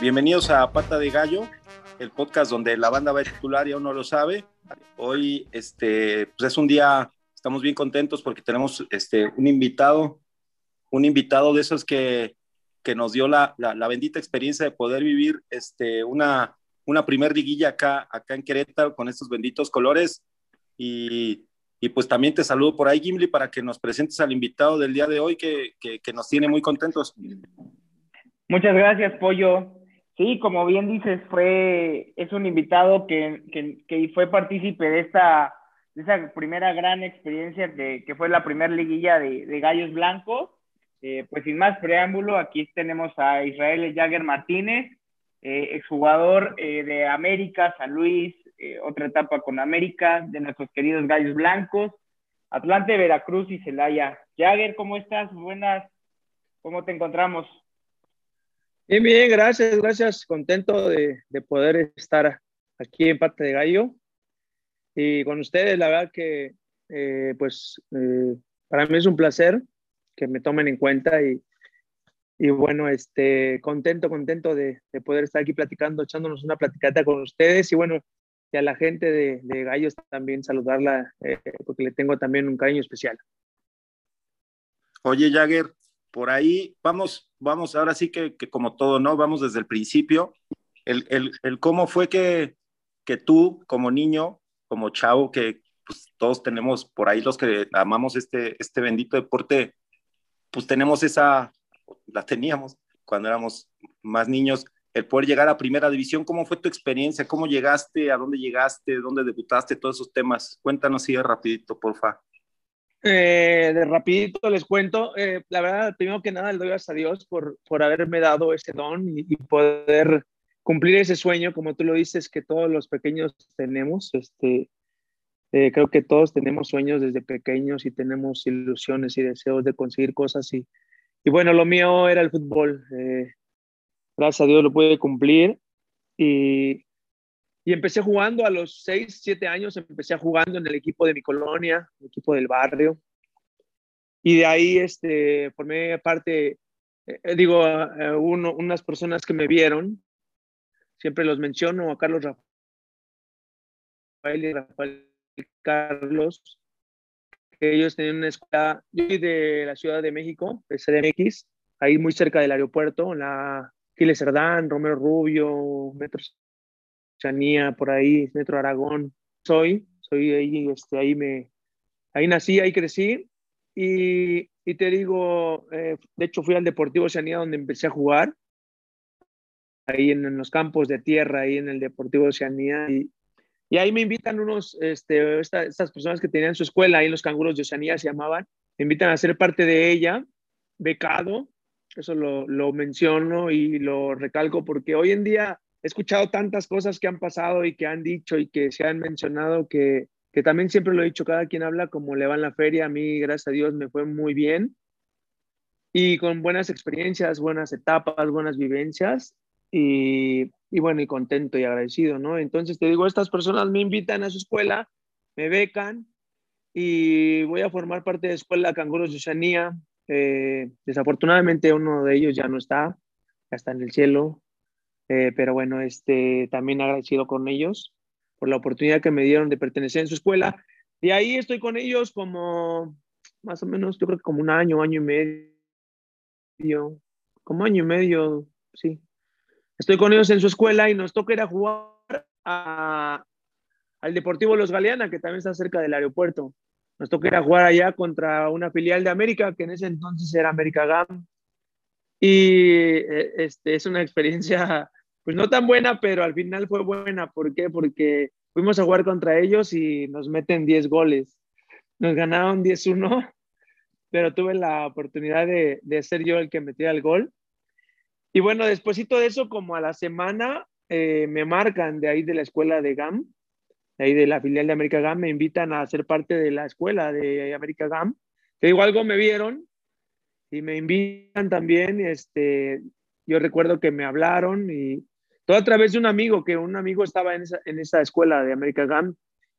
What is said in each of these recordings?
Bienvenidos a Pata de Gallo, el podcast donde la banda va a titular y aún no lo sabe. Hoy este, pues es un día, estamos bien contentos porque tenemos este, un invitado, un invitado de esos que, que nos dio la, la, bendita experiencia de poder vivir este, una, una primer liguilla acá, acá en Querétaro con estos benditos colores. Y, y, pues también te saludo por ahí, Gimli, para que nos presentes al invitado del día de hoy que, que, que nos tiene muy contentos. Muchas gracias, Pollo. Sí, como bien dices, fue, es un invitado que, que, que fue partícipe de esta, de esa primera gran experiencia que, que fue la primera liguilla de, de Gallos Blancos. Eh, pues sin más preámbulo, aquí tenemos a Israel Jagger Martínez, eh, exjugador eh, de América, San Luis, eh, otra etapa con América, de nuestros queridos Gallos Blancos, Atlante, Veracruz y Celaya. Jagger, ¿cómo estás? Buenas, ¿cómo te encontramos? Bien, bien, gracias, gracias. Contento de, de poder estar aquí en Pata de Gallo y con ustedes. La verdad que, eh, pues, eh, para mí es un placer que me tomen en cuenta y, y bueno, este, contento, contento de, de, poder estar aquí platicando, echándonos una platicata con ustedes y bueno, y a la gente de, de Gallos también saludarla eh, porque le tengo también un cariño especial. Oye, Jagger, por ahí vamos, vamos, ahora sí que, como todo, ¿no? Vamos desde el principio. El, el, cómo fue que, que, tú, como niño, como chavo, que pues, todos tenemos por ahí los que amamos este, este bendito deporte, pues tenemos esa, la teníamos cuando éramos más niños, el poder llegar a primera división. ¿Cómo fue tu experiencia? ¿Cómo llegaste? ¿A dónde llegaste? ¿Dónde debutaste? Todos esos temas. Cuéntanos así rapidito, porfa. Eh, de rapidito les cuento, eh, la verdad, primero que nada le doy gracias a Dios por, por haberme dado ese don y, poder cumplir ese sueño, como tú lo dices, que todos los pequeños tenemos. Este, eh, creo que todos tenemos sueños desde pequeños y tenemos ilusiones y deseos de conseguir cosas. Y, y bueno, lo mío era el fútbol. Gracias a Dios lo pude cumplir. Y, y empecé jugando a los 6, 7 años, empecé jugando en el equipo de mi colonia, el equipo del barrio. Y de ahí este, formé parte, eh, digo, uh, uno, unas personas que me vieron, siempre los menciono, a Carlos Rafael y Rafael Carlos, que ellos tenían una escuela, yo soy de la Ciudad de México, de CDMX, ahí muy cerca del aeropuerto, en la Giles Cerdán, Romero Rubio, Metro Chanía, por ahí, Metro Aragón. Soy, soy ahí, este, ahí me, ahí nací, ahí crecí. Y, y te digo, eh, de hecho fui al Deportivo Oceanía donde empecé a jugar, ahí en, en, los campos de tierra, ahí en el Deportivo Oceanía. Y, y ahí me invitan unos, este, esta, estas personas que tenían su escuela, ahí los canguros de Oceanía se llamaban, me invitan a ser parte de ella, becado, eso lo, lo menciono y lo recalco porque hoy en día he escuchado tantas cosas que han pasado y que han dicho y que se han mencionado que, que también siempre lo he dicho, cada quien habla como le va en la feria, a mí gracias a Dios me fue muy bien y con buenas experiencias, buenas etapas, buenas vivencias y, y bueno, y contento y agradecido, ¿no? Entonces te digo, estas personas me invitan a su escuela, me becan y voy a formar parte de la Escuela Canguros de Oceanía. Eh, desafortunadamente uno de ellos ya no está, ya está en el cielo, eh, pero bueno, este, también agradecido con ellos por la oportunidad que me dieron de pertenecer en su escuela. Y ahí estoy con ellos como, más o menos, yo creo que como un año, año y medio, como año y medio, sí. Estoy con ellos en su escuela y nos toca ir a jugar a, al Deportivo Los Galeana, que también está cerca del aeropuerto. Nos toca ir a jugar allá contra una filial de América, que en ese entonces era América GAM. Y eh, este, es una experiencia pues no tan buena, pero al final fue buena. ¿Por qué? Porque fuimos a jugar contra ellos y nos meten 10 goles. Nos ganaron 10-1, pero tuve la oportunidad de, de, ser yo el que metía el gol. Y bueno, despuésito de eso, como a la semana, eh, me marcan de ahí de la escuela de GAM, de ahí de la filial de América GAM, me invitan a ser parte de la escuela de América GAM. Que igual algo me vieron y me invitan también. Este, yo recuerdo que me hablaron y todo a través de un amigo, que un amigo estaba en esa, en esa escuela de América GAM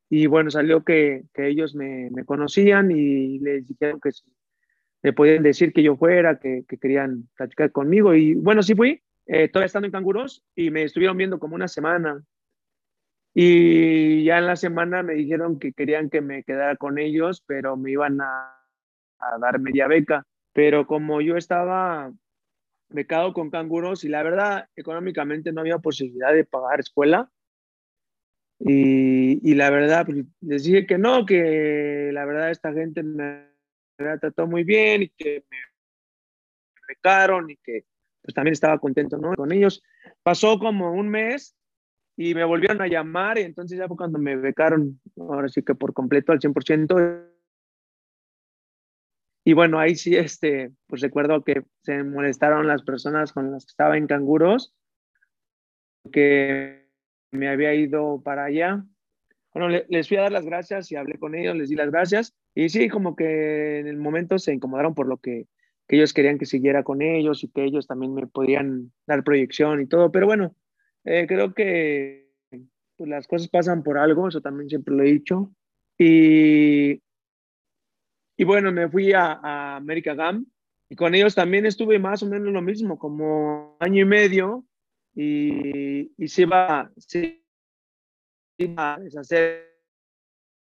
y bueno, salió que, que ellos me, conocían y les dijeron que me podían decir que yo fuera, que, que, querían platicar conmigo y bueno, sí fui. eh, todavía estando en canguros y me estuvieron viendo como una semana. Y ya en la semana me dijeron que querían que me quedara con ellos, pero me iban a, a dar media beca. Pero como yo estaba becado con canguros y la verdad, económicamente no había posibilidad de pagar escuela, y, y, la verdad, pues, les dije que no, que la verdad esta gente me, me trató muy bien y que me becaron y que pues también estaba contento ¿no? con ellos. Pasó como un mes y me volvieron a llamar y entonces ya fue cuando me becaron, ahora sí que por completo al 100%. Y bueno, ahí sí, este, pues recuerdo que se molestaron las personas con las que estaba en canguros, que me había ido para allá. Bueno, les fui a dar las gracias y hablé con ellos, les di las gracias. Y sí, como que en el momento se incomodaron por lo que que ellos querían que siguiera con ellos y que ellos también me podían dar proyección y todo. Pero bueno, eh, creo que pues, las cosas pasan por algo, eso también siempre lo he dicho. Y, y bueno, me fui a, a América GAM y con ellos también estuve más o menos lo mismo, como año y medio y, y se iba, se iba a deshacer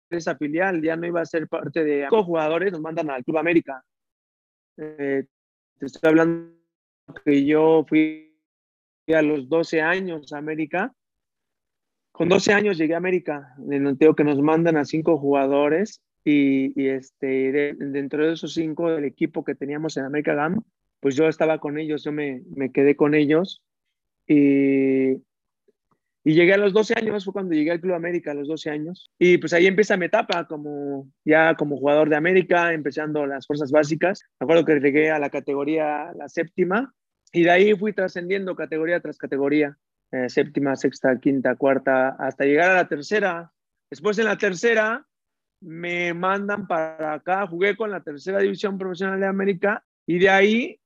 esa filial, ya no iba a ser parte de... Los jugadores nos mandan al Club América eh, te estoy hablando que yo fui a los 12 años a América. Con 12 años llegué a América. En tengo que nos mandan a cinco jugadores y, este, dentro de esos cinco del equipo que teníamos en América GAM, pues yo estaba con ellos, yo me, me quedé con ellos y, y llegué a los 12 años, fue cuando llegué al Club América a los 12 años. Y pues ahí empieza mi etapa como ya como jugador de América, empezando las fuerzas básicas. Me acuerdo que llegué a la categoría, la séptima, y de ahí fui trascendiendo categoría tras categoría, eh, séptima, sexta, quinta, cuarta, hasta llegar a la tercera. Después en la tercera me mandan para acá, jugué con la tercera división profesional de América, y de ahí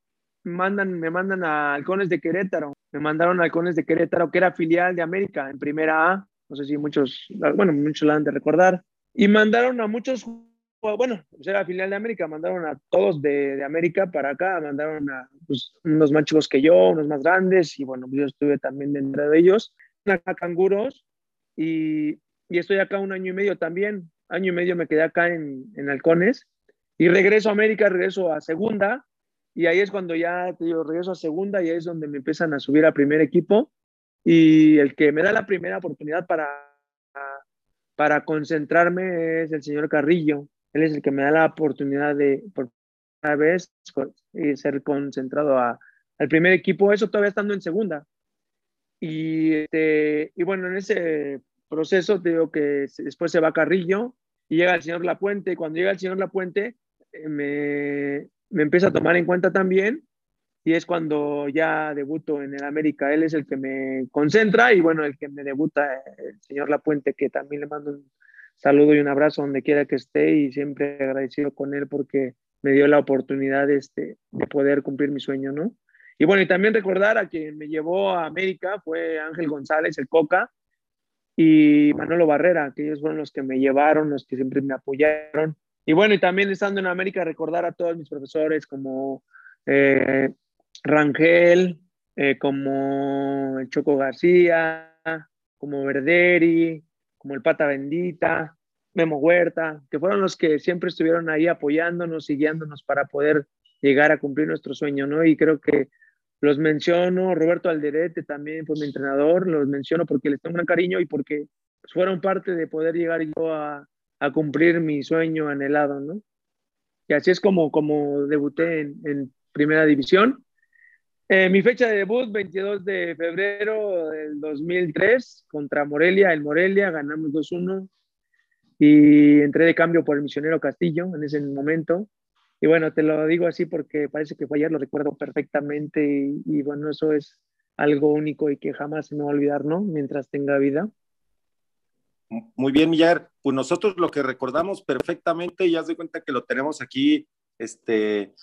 mandan, me mandan a Halcones de Querétaro. Me mandaron a Halcones de Querétaro, que era filial de América en primera A. No sé si muchos, bueno, muchos la han de recordar. Y mandaron a muchos, bueno, pues era filial de América, mandaron a todos de, de América para acá, mandaron a pues, unos más chicos que yo, unos más grandes, y bueno, yo estuve también dentro de ellos. Acá canguros, y, y estoy acá un año y medio también. Año y medio me quedé acá en, en Halcones. Y regreso a América, regreso a segunda, y ahí es cuando ya te digo, regreso a segunda y ahí es donde me empiezan a subir a primer equipo y el que me da la primera oportunidad para, para concentrarme es el señor Carrillo. Él es el que me da la oportunidad de por primera vez ser concentrado a, al primer equipo, eso todavía estando en segunda. Y, este, y bueno, en ese proceso te digo que después se va Carrillo y llega el señor Lapuente. Cuando llega el señor Lapuente, eh, me, me empieza a tomar en cuenta también y es cuando ya debuto en el América. Él es el que me concentra y bueno, el que me debuta, el señor Lapuente, que también le mando un saludo y un abrazo donde quiera que esté y siempre agradecido con él porque me dio la oportunidad este, de poder cumplir mi sueño, ¿no? Y bueno, y también recordar a quien me llevó a América fue Ángel González, el Coca, y Manolo Barrera, que ellos fueron los que me llevaron, los que siempre me apoyaron y bueno, y también estando en América, recordar a todos mis profesores como eh, Rangel, eh, como el Choco García, como Verderi, como el Pata Bendita, Memo Huerta, que fueron los que siempre estuvieron ahí apoyándonos y guiándonos para poder llegar a cumplir nuestro sueño, ¿no? Y creo que los menciono, Roberto Alderete también fue mi entrenador, los menciono porque les tengo un gran cariño y porque fueron parte de poder llegar yo a, cumplir mi sueño anhelado, ¿no? Y así es como, como debuté en, Primera División. Eh, mi fecha de debut, 22 de febrero del 2003, contra Morelia, el Morelia, ganamos 2-1 y entré de cambio por el misionero Castillo en ese momento. Y bueno, te lo digo así porque parece que fue ayer, lo recuerdo perfectamente y, y bueno, eso es algo único y que jamás se me va a olvidar, ¿no? Mientras tenga vida. Muy bien, Millar. Pues nosotros lo que recordamos perfectamente, ya se cuenta que lo tenemos aquí, este,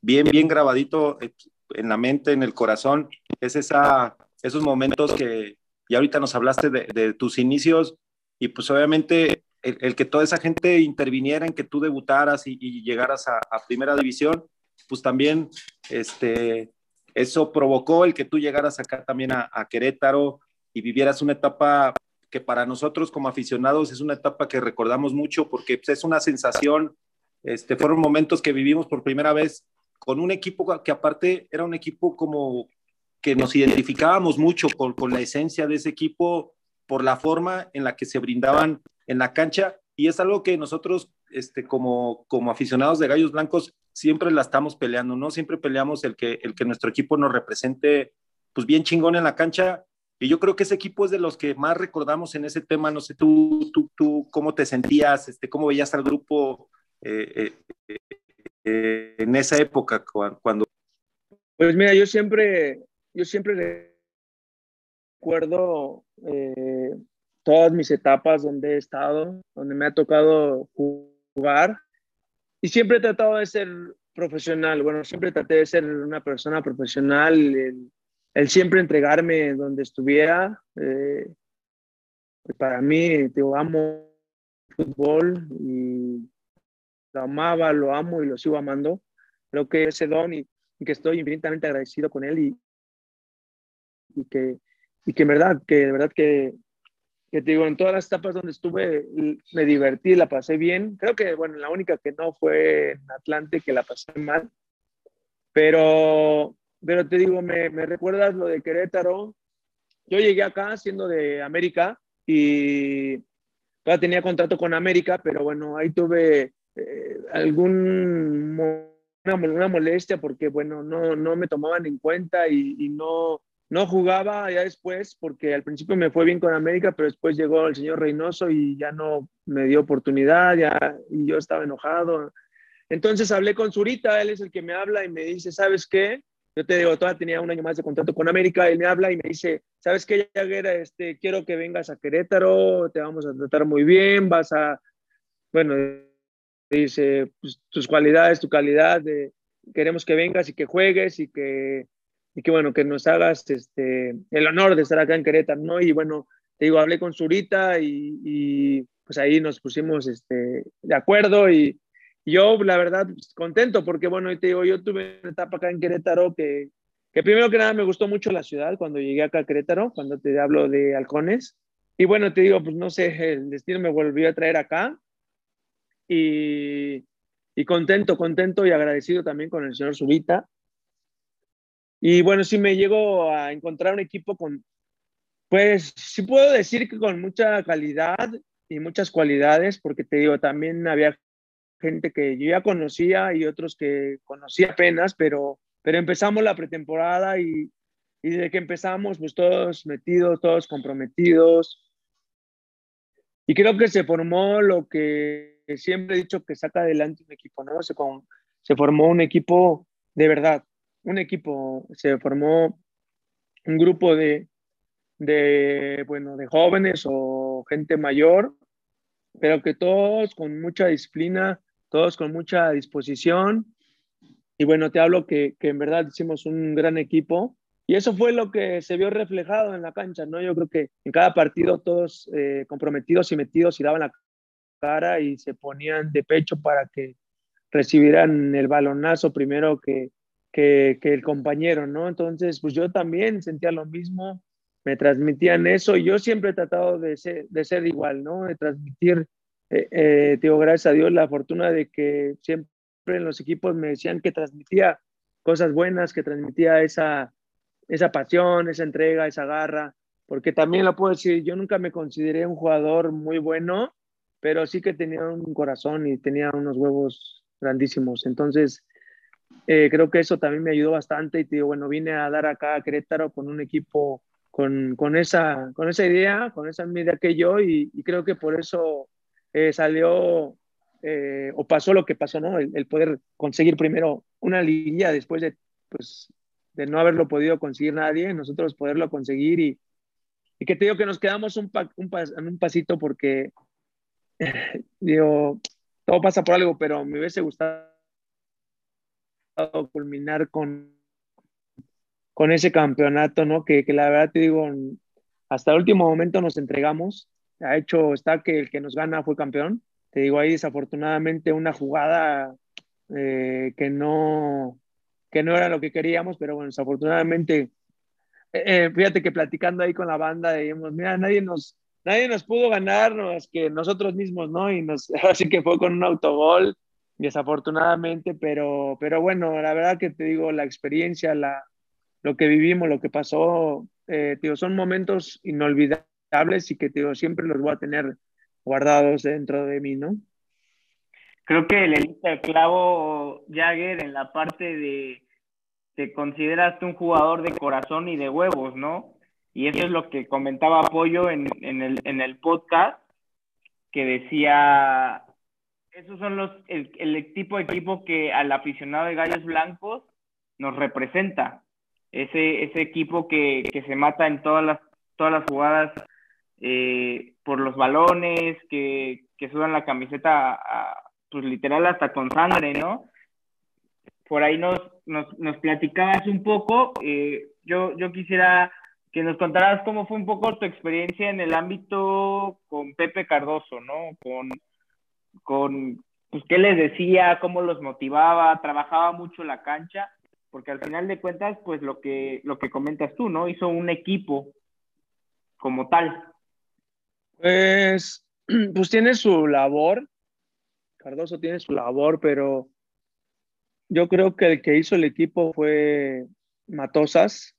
bien, bien grabadito eh, en la mente, en el corazón, es esa, esos momentos que, y ahorita nos hablaste de, tus inicios, y pues obviamente el, que toda esa gente interviniera en que tú debutaras y, llegaras a, primera división, pues también, este, eso provocó el que tú llegaras acá también a, Querétaro y vivieras una etapa que para nosotros como aficionados es una etapa que recordamos mucho porque pues, es una sensación, este, fueron momentos que vivimos por primera vez con un equipo que aparte era un equipo como que nos identificábamos mucho con, con la esencia de ese equipo, por la forma en la que se brindaban en la cancha y es algo que nosotros este, como, como aficionados de Gallos Blancos siempre la estamos peleando, ¿no? Siempre peleamos el que, el que nuestro equipo nos represente pues bien chingón en la cancha y yo creo que ese equipo es de los que más recordamos en ese tema, no sé, tú, tú, tú cómo te sentías, este, cómo veías al grupo eh, eh, eh, en esa época cuando... Pues mira, yo siempre, yo siempre recuerdo todas mis etapas donde he estado, donde me ha tocado jugar. Y siempre he tratado de ser profesional, bueno, siempre traté de ser una persona profesional, el, siempre entregarme donde estuviera. Eh, para mí, te amo fútbol y lo amaba, lo amo y lo sigo amando. Creo que ese don y, que estoy infinitamente agradecido con él y, y que, y que en verdad, que de verdad que que te digo, en todas las etapas donde estuve me divertí, la pasé bien. Creo que, bueno, la única que no fue en Atlante, que la pasé mal. Pero, pero te digo, me, me recuerdas lo de Querétaro. Yo llegué acá siendo de América y todavía tenía contrato con América, pero bueno, ahí tuve eh, algún una, molestia porque, bueno, no, no me tomaban en cuenta y, y no, no jugaba ya después porque al principio me fue bien con América, pero después llegó el señor Reynoso y ya no me dio oportunidad ya, y yo estaba enojado. Entonces hablé con Zurita, él es el que me habla y me dice, ¿sabes qué? Yo te digo, todavía tenía un año más de contrato con América, él me habla y me dice, ¿sabes qué, Yaguera? Este, quiero que vengas a Querétaro, te vamos a tratar muy bien, vas a, bueno, dice, pues, tus cualidades, tu calidad, de, queremos que vengas y que juegues y que y que bueno, que nos hagas este, el honor de estar acá en Querétaro, ¿no? Y bueno, te digo, hablé con Zurita y, y pues ahí nos pusimos este, de acuerdo y, yo, la verdad, pues, contento porque bueno, te digo, yo tuve una etapa acá en Querétaro que, que primero que nada me gustó mucho la ciudad cuando llegué acá a Querétaro, cuando te hablo de halcones. Y bueno, te digo, pues no sé, el destino me volvió a traer acá y, y contento, contento y agradecido también con el señor Zurita y bueno, sí me llego a encontrar un equipo con, pues sí puedo decir que con mucha calidad y muchas cualidades, porque te digo, también había gente que yo ya conocía y otros que conocí apenas, pero, pero empezamos la pretemporada y, y desde que empezamos, pues todos metidos, todos comprometidos. Y creo que se formó lo que siempre he dicho que saca adelante un equipo, ¿no? Se, con, se formó un equipo de verdad, un equipo, se formó un grupo de, de, bueno, de jóvenes o gente mayor, pero que todos con mucha disciplina, todos con mucha disposición. Y bueno, te hablo que, que en verdad hicimos un gran equipo. Y eso fue lo que se vio reflejado en la cancha, ¿no? Yo creo que en cada partido todos eh, comprometidos y metidos y daban la cara y se ponían de pecho para que recibieran el balonazo primero que, que, el compañero, ¿no? Entonces, pues yo también sentía lo mismo, me transmitían eso y yo siempre he tratado de ser, igual, ¿no? De transmitir, eh, eh, digo, gracias a Dios, la fortuna de que siempre en los equipos me decían que transmitía cosas buenas, que transmitía esa, esa pasión, esa entrega, esa garra, porque también lo puedo decir, yo nunca me consideré un jugador muy bueno, pero sí que tenía un corazón y tenía unos huevos grandísimos. Entonces, eh, creo que eso también me ayudó bastante y te digo, bueno, vine a dar acá a Querétaro con un equipo con, con esa, con esa idea, con esa idea que yo y, creo que por eso eh, salió eh, o pasó lo que pasó, ¿no? El, poder conseguir primero una liguilla después de, pues, de no haberlo podido conseguir nadie, nosotros poderlo conseguir y, y que te digo que nos quedamos un, un, en un pasito porque, digo, todo pasa por algo, pero me hubiese gustado culminar con, con ese campeonato, ¿no? Que, que, la verdad te digo, hasta el último momento nos entregamos. Ha hecho, está que el que nos gana fue campeón. Te digo ahí desafortunadamente una jugada eh, que no, que no era lo que queríamos, pero bueno, desafortunadamente, eh, eh, fíjate que platicando ahí con la banda, dijimos, mira, nadie nos, nadie nos pudo ganar más que nosotros mismos, ¿no? Y nos, así que fue con un autogol, desafortunadamente, pero, pero bueno, la verdad que te digo, la experiencia, la, lo que vivimos, lo que pasó, eh, son momentos inolvidables y que, siempre los voy a tener guardados dentro de mí, ¿no? Creo que le diste el clavo, Jagger, en la parte de te consideras un jugador de corazón y de huevos, ¿no? Y eso es lo que comentaba Apoyo en, en, el, en el podcast, que decía, esos son los, el, el tipo de equipo que al aficionado de Gallos Blancos nos representa. Ese, ese equipo que, que se mata en todas las, todas las jugadas eh, por los balones, que, que sudan la camiseta pues literal hasta con sangre, ¿no? Por ahí nos, nos, nos platicabas un poco, eh, yo, yo quisiera que nos contaras cómo fue un poco tu experiencia en el ámbito con Pepe Cardoso, ¿no? Con, con pues, qué les decía, cómo los motivaba, trabajaba mucho la cancha, porque al final de cuentas, pues lo que, lo que comentas tú, ¿no? Hizo un equipo como tal. Pues, pues tiene su labor, Cardoso tiene su labor, pero yo creo que el que hizo el equipo fue Matosas,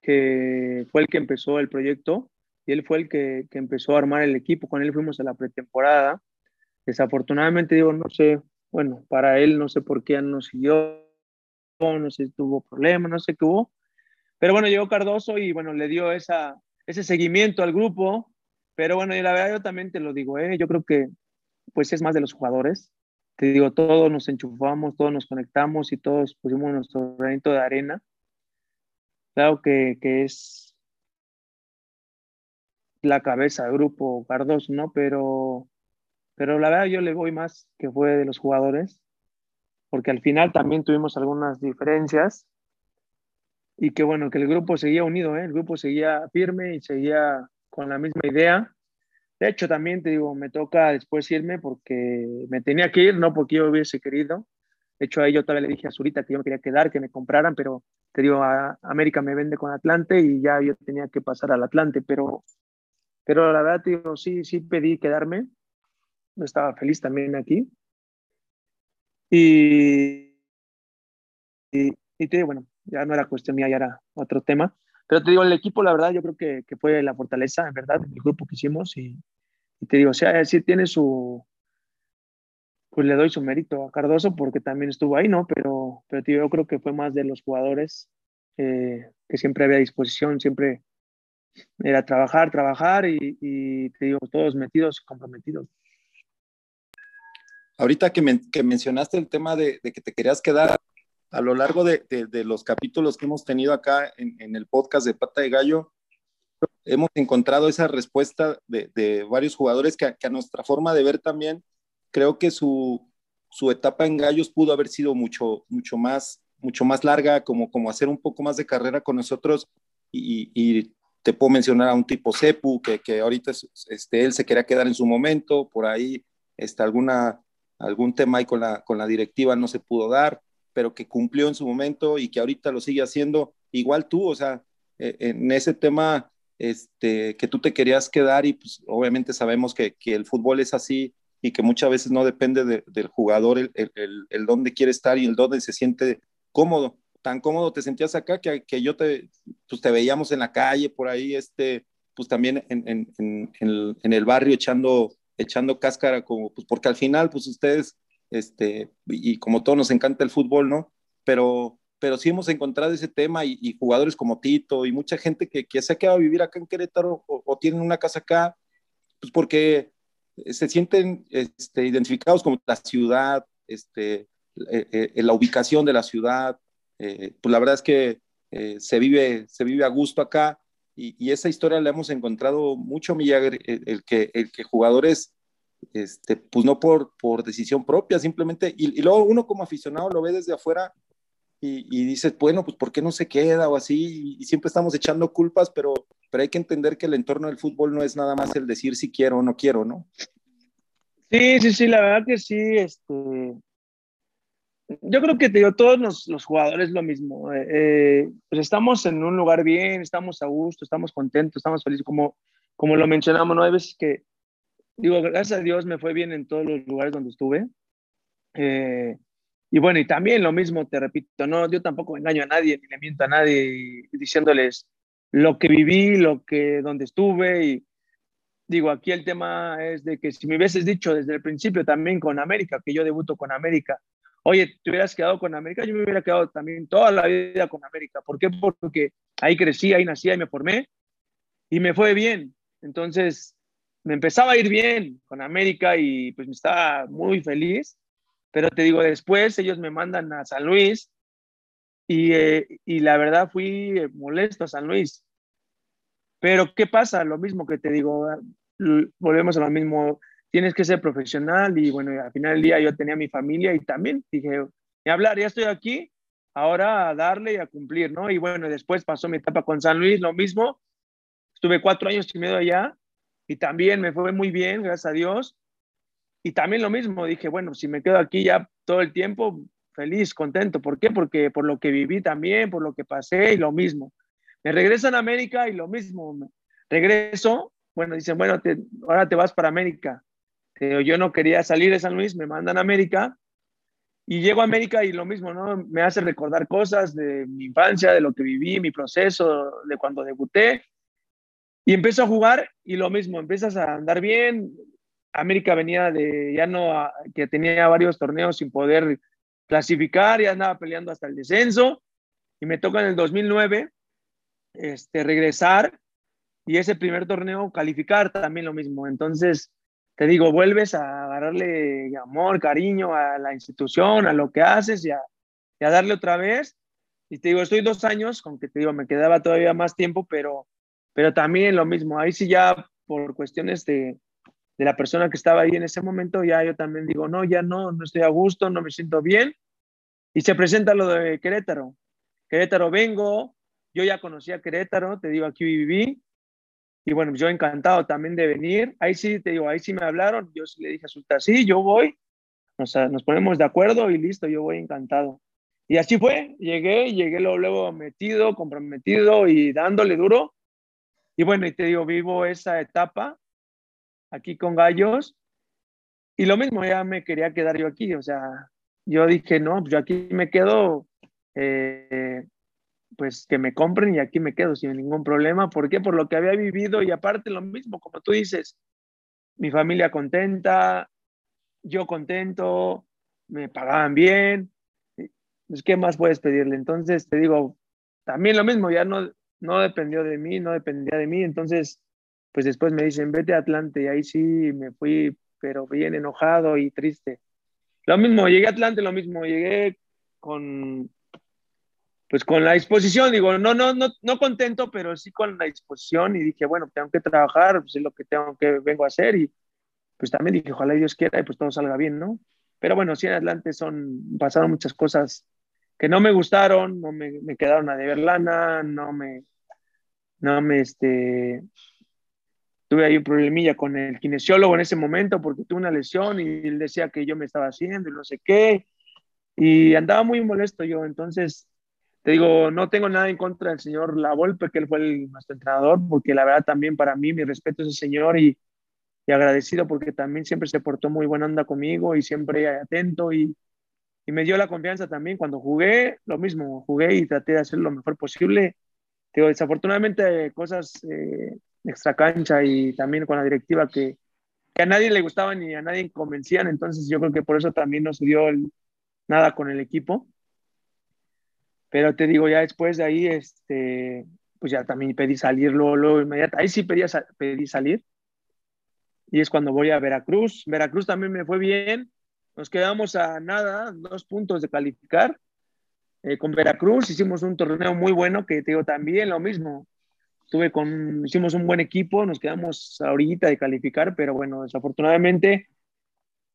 que fue el que empezó el proyecto y él fue el que, que, empezó a armar el equipo. Con él fuimos a la pretemporada. Desafortunadamente, digo, no sé, bueno, para él no sé por qué no siguió, no sé si tuvo problemas, no sé qué hubo. Pero bueno, llegó Cardoso y bueno, le dio ese seguimiento al grupo. Pero bueno, y la verdad yo también te lo digo, ¿eh? yo creo que pues es más de los jugadores. Te digo, todos nos enchufamos, todos nos conectamos y todos pusimos nuestro granito de arena. Claro que, que es la cabeza del grupo Cardoso, ¿no? Pero, pero la verdad yo le voy más que fue de los jugadores, porque al final también tuvimos algunas diferencias y que bueno, que el grupo seguía unido, ¿eh? el grupo seguía firme y seguía con la misma idea de hecho, también te digo, me toca después irme porque me tenía que ir, no porque yo hubiese querido. De hecho, a yo todavía le dije a Zurita que yo me quería quedar, que me compraran, pero te digo, a América me vende con Atlante y ya yo tenía que pasar al Atlante, pero, pero la verdad, te digo, sí, sí pedí quedarme. Estaba feliz también aquí. Y, y, y te digo, bueno, ya no era cuestión mía, ya era otro tema. Pero te digo, el equipo, la verdad, yo creo que, que fue la fortaleza, en verdad, el grupo que hicimos. Y, y te digo, o sea, sí tiene su. Pues le doy su mérito a Cardoso porque también estuvo ahí, ¿no? Pero, pero tío, yo creo que fue más de los jugadores eh, que siempre había disposición, siempre era trabajar, trabajar y, y te digo, todos metidos, comprometidos. Ahorita que, men que mencionaste el tema de, que te querías quedar, a lo largo de, los capítulos que hemos tenido acá en, el podcast de Pata de Gallo, hemos encontrado esa respuesta de, varios jugadores que, a nuestra forma de ver también, creo que su, etapa en Gallos pudo haber sido mucho, mucho, más, mucho más larga, como, como hacer un poco más de carrera con nosotros. Y, te puedo mencionar a un tipo Cepu, que, que ahorita este, él se quería quedar en su momento, por ahí este, alguna, algún tema ahí con la, con la directiva no se pudo dar pero que cumplió en su momento y que ahorita lo sigue haciendo, igual tú, o sea, eh, en ese tema este, que tú te querías quedar y pues obviamente sabemos que, que el fútbol es así y que muchas veces no depende de, del jugador el, el, el, dónde quiere estar y el dónde se siente cómodo. Tan cómodo te sentías acá que, que yo te, pues te veíamos en la calle por ahí, este, pues también en, en, en el barrio echando, echando cáscara, como, pues porque al final, pues ustedes este, y como todos nos encanta el fútbol, ¿no? Pero, pero sí hemos encontrado ese tema y, y jugadores como Tito y mucha gente que, que se ha quedado a vivir acá en Querétaro o, o tienen una casa acá, pues porque se sienten este, identificados como la ciudad, este, eh, eh, la ubicación de la ciudad, eh, pues la verdad es que eh, se, vive, se vive a gusto acá y, esa historia la hemos encontrado mucho, Millager, el, el, que, el que jugadores este, pues no por, por decisión propia, simplemente, y, y, luego uno como aficionado lo ve desde afuera y, y dices, bueno, pues ¿por qué no se queda o así? Y, siempre estamos echando culpas, pero, pero hay que entender que el entorno del fútbol no es nada más el decir si quiero o no quiero, ¿no? Sí, sí, sí, la verdad que sí, este, yo creo que te todos los, jugadores lo mismo. Eh, eh, pues estamos en un lugar bien, estamos a gusto, estamos contentos, estamos felices, como, como lo mencionamos, ¿no? Veces que, digo, gracias a Dios me fue bien en todos los lugares donde estuve. Eh, y bueno, y también lo mismo, te repito, no, yo tampoco engaño a nadie, ni le miento a nadie diciéndoles lo que viví, lo que, donde estuve. Y digo, aquí el tema es de que si me hubieses dicho desde el principio también con América, que yo debuto con América, oye, te hubieras quedado con América, yo me hubiera quedado también toda la vida con América. ¿Por qué? Porque ahí crecí, ahí nací, ahí me formé y me fue bien. Entonces, me empezaba a ir bien con América y pues me estaba muy feliz. Pero te digo, después ellos me mandan a San Luis y, eh, y la verdad fui molesto a San Luis. Pero ¿qué pasa? Lo mismo que te digo, volvemos a lo mismo tienes que ser profesional y bueno, al final del día yo tenía mi familia y también dije, ni hablar, ya estoy aquí, ahora a darle y a cumplir, ¿no? Y bueno, después pasó mi etapa con San Luis, lo mismo, estuve cuatro años y medio allá y también me fue muy bien, gracias a Dios. Y también lo mismo, dije, bueno, si me quedo aquí ya todo el tiempo, feliz, contento. ¿Por qué? Porque por lo que viví también, por lo que pasé y lo mismo. Me regreso a América y lo mismo. Regreso, bueno, dicen, bueno, ahora te vas para América yo no quería salir de San Luis, me mandan a América y llego a América y lo mismo, ¿no? Me hace recordar cosas de mi infancia, de lo que viví, mi proceso, de cuando debuté. Y empiezo a jugar y lo mismo, empiezas a andar bien. América venía de, ya no, que tenía varios torneos sin poder clasificar, ya andaba peleando hasta el descenso. Y me toca en el 2009 este, regresar y ese primer torneo calificar también lo mismo. Entonces, te digo, vuelves a agarrarle amor, cariño a la institución, a lo que haces y a, darle otra vez. Y te digo, estoy dos años, con que te digo, me quedaba todavía más tiempo, pero, pero también lo mismo. Ahí sí ya por cuestiones de, de la persona que estaba ahí en ese momento, ya yo también digo, no, ya no, no estoy a gusto, no me siento bien. Y se presenta lo de Querétaro. Querétaro vengo, yo ya conocía Querétaro, te digo, aquí viví, y bueno, yo encantado también de venir. Ahí sí, te digo, ahí sí me hablaron. Yo sí le dije a Sulta, sí, yo voy. Sea, nos ponemos de acuerdo y listo, yo voy encantado. Y así fue. Llegué, llegué luego, luego metido, comprometido y dándole duro. Y bueno, y te digo, vivo esa etapa aquí con Gallos. Y lo mismo, ya me quería quedar yo aquí. O sea, yo dije, no, pues yo aquí me quedo. Eh, pues que me compren y aquí me quedo sin ningún problema. ¿Por qué? Por lo que había vivido y aparte lo mismo, como tú dices, mi familia contenta, yo contento, me pagaban bien, pues ¿qué más puedes pedirle? Entonces te digo, también lo mismo, ya no, no dependió de mí, no dependía de mí, entonces pues después me dicen, vete a Atlante y ahí sí me fui, pero bien enojado y triste. Lo mismo, llegué a Atlante, lo mismo, llegué con pues con la disposición, digo, no, no, no, no contento, pero sí con la disposición y dije, bueno, tengo que trabajar, pues es lo que tengo que vengo a hacer y pues también dije, ojalá Dios quiera y pues todo salga bien, ¿no? Pero bueno, sí en Atlante son, pasaron muchas cosas que no me gustaron, no me, me quedaron a deber lana, no me, no me, este, tuve ahí un problemilla con el kinesiólogo en ese momento porque tuve una lesión y él decía que yo me estaba haciendo y no sé qué, y andaba muy molesto yo, entonces te digo, no tengo nada en contra del señor Lavolpe, que él fue el, nuestro entrenador, porque la verdad también para mí, mi respeto a ese señor y, y agradecido porque también siempre se portó muy buena onda conmigo y siempre atento y, y, me dio la confianza también. Cuando jugué, lo mismo, jugué y traté de hacer lo mejor posible. Te digo, desafortunadamente cosas eh, extra cancha y también con la directiva que, que, a nadie le gustaban ni a nadie convencían, entonces yo creo que por eso también no se dio nada con el equipo pero te digo, ya después de ahí, este, pues ya también pedí salir luego, luego. Ahí sí pedí, pedí salir. Y es cuando voy a Veracruz. Veracruz también me fue bien. Nos quedamos a nada, dos puntos de calificar. Eh, con Veracruz hicimos un torneo muy bueno que te digo también lo mismo. Tuve con, hicimos un buen equipo, nos quedamos ahorita de calificar, pero bueno, desafortunadamente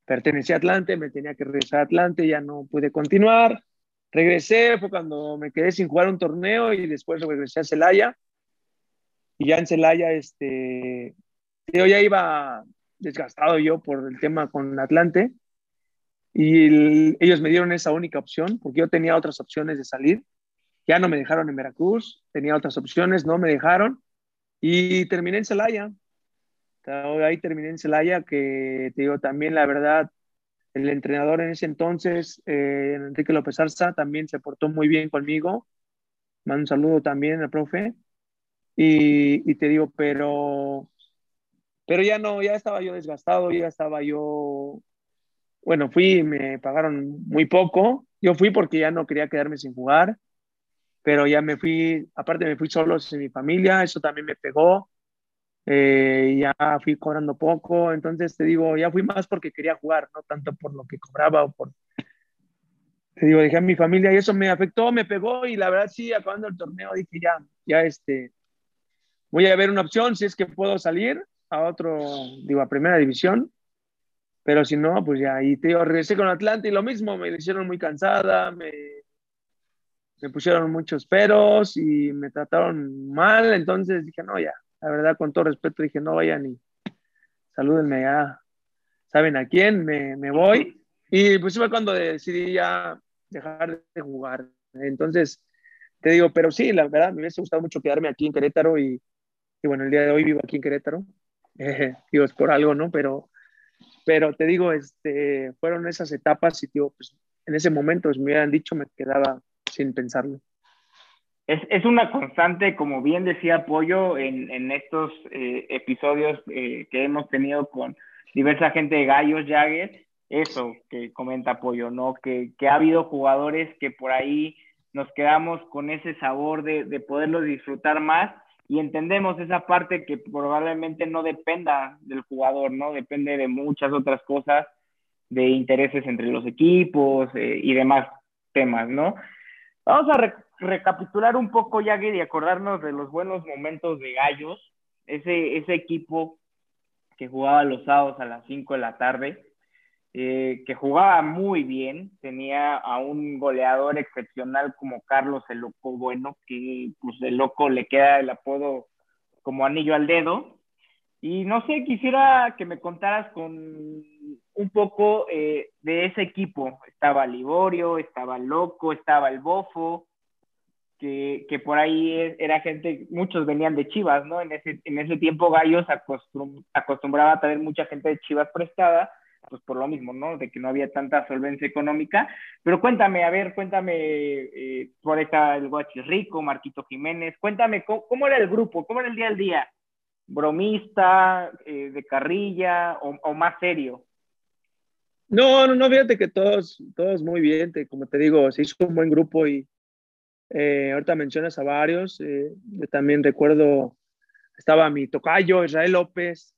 pertenecía a Atlante, me tenía que regresar a Atlante, ya no pude continuar. Regresé, fue cuando me quedé sin jugar un torneo y después regresé a Celaya. Y ya en Celaya, este, yo ya iba desgastado yo por el tema con Atlante. y ellos me dieron esa única opción porque yo tenía otras opciones de salir. Ya no me dejaron en Veracruz, tenía otras opciones, no me dejaron y terminé en Celaya. Ahí terminé en Celaya, que te digo también la verdad, el entrenador en ese entonces, eh, Enrique López Arza, también se portó muy bien conmigo. Mando un saludo también al profe. Y, y, te digo, pero, pero ya no, ya estaba yo desgastado, ya estaba yo bueno, fui, me pagaron muy poco. Yo fui porque ya no quería quedarme sin jugar, pero ya me fui, aparte me fui solo sin mi familia, eso también me pegó. Eh, ya fui cobrando poco, entonces te digo, ya fui más porque quería jugar, no tanto por lo que cobraba o por... Te digo, dejé a mi familia y eso me afectó, me pegó y la verdad sí, acabando el torneo dije ya, ya este, voy a ver una opción si es que puedo salir a otro, digo, a primera división pero si no, pues ya, y te digo, regresé con Atlanta y lo mismo, me hicieron muy cansada, me, me pusieron muchos peros y me trataron mal, entonces dije, no, ya, la verdad, con todo respeto, dije, no vayan y salúdenme ya, saben a quién, me, me voy. Y pues fue cuando decidí ya dejar de jugar. Entonces, te digo, pero sí, la verdad, me hubiese gustado mucho quedarme aquí en Querétaro y, y bueno, el día de hoy vivo aquí en Querétaro. Digo, es por algo, ¿no? Pero pero te digo, este, fueron esas etapas y digo, pues en ese momento, pues, me hubieran dicho, me quedaba sin pensarlo. Es, es una constante, como bien decía Pollo, en, en estos eh, episodios eh, que hemos tenido con diversa gente de Gallos, Jaguars, eso que comenta Pollo, ¿no? Que, que, ha habido jugadores que por ahí nos quedamos con ese sabor de, de poderlo disfrutar más y entendemos esa parte que probablemente no dependa del jugador, ¿no? Depende de muchas otras cosas, de intereses entre los equipos eh, y demás temas, ¿no? Vamos a recapitular un poco, ya y acordarnos de los buenos momentos de Gallos, ese, ese equipo que jugaba los sábados a las 5 de la tarde, eh, que jugaba muy bien, tenía a un goleador excepcional como Carlos el Loco Bueno, que pues el Loco le queda el apodo como anillo al dedo. Y no sé, quisiera que me contaras con un poco eh, de ese equipo. Estaba Liborio, estaba Loco, estaba el Bofo, que, que, por ahí era gente, muchos venían de Chivas, ¿no? En ese, en ese tiempo Gallos acostumbraba a tener mucha gente de Chivas prestada pues por lo mismo, ¿no? De que no había tanta solvencia económica. Pero cuéntame, a ver, cuéntame, eh, por acá el Rico, Marquito Jiménez, cuéntame, ¿cómo, era el grupo? ¿Cómo era el día al día? ¿Bromista, eh, de carrilla o, más serio? No, no, no, fíjate que todos, todos muy bien, como te digo, se hizo un buen grupo y eh, ahorita mencionas a varios, yo también recuerdo, estaba mi tocayo, Israel López,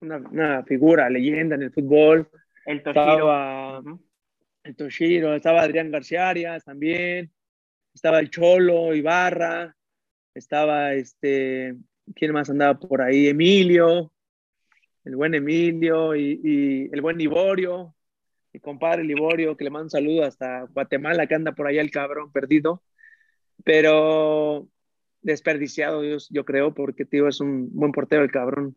una, figura, leyenda en el fútbol. El Toshiro. Estaba, el Toshiro, estaba Adrián García Arias también, estaba el Cholo, Ibarra, estaba este, ¿quién más andaba por ahí? Emilio, el buen Emilio y, el buen Liborio, mi compadre Liborio, que le mando un saludo hasta Guatemala, que anda por allá el cabrón perdido, pero desperdiciado, yo, yo creo, porque tío es un buen portero el cabrón.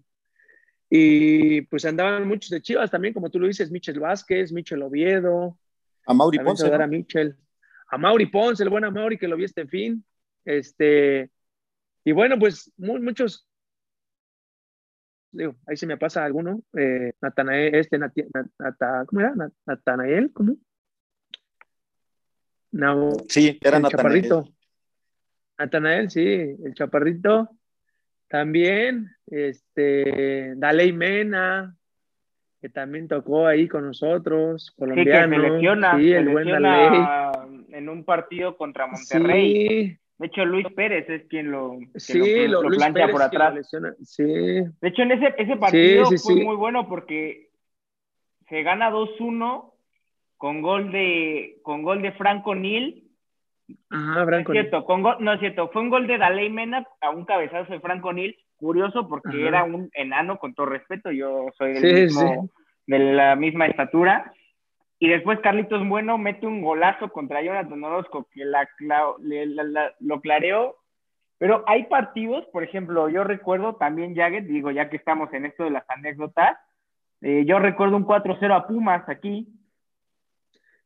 Y pues andaban muchos de Chivas también, como tú lo dices, Michel Vázquez, Michel Oviedo. A Mauri Ponce. A, Michel. a Mauri Ponce, el buen a Mauri que lo vi este fin. Este, y bueno, pues muchos, digo, ahí se me pasa alguno, eh, Natanael, este, ¿cómo era? Natanael, ¿cómo? No, sí, era Natanael. Chaparrito. Natanael, sí, el chaparrito. También, este, Daley Mena, que también tocó ahí con nosotros, colombiano. Sí, que sí, el buen en un partido contra Monterrey. De hecho, Luis Pérez es quien lo, sí, lo, plancha por atrás. Sí. De hecho, en ese, ese partido fue muy bueno porque se gana 2-1 con gol de con gol de Franco Nil Ajá, Franco. No es cierto, no es cierto, fue un gol de Daley Mena a un cabezazo de Franco Nil, curioso porque era un enano, con todo respeto, yo soy mismo, de la misma estatura. Y después Carlitos Bueno mete un golazo contra Jonathan Orozco que la, lo clareó. Pero hay partidos, por ejemplo, yo recuerdo también, Jagged, digo, ya que estamos en esto de las anécdotas, eh, yo recuerdo un 4-0 a Pumas aquí,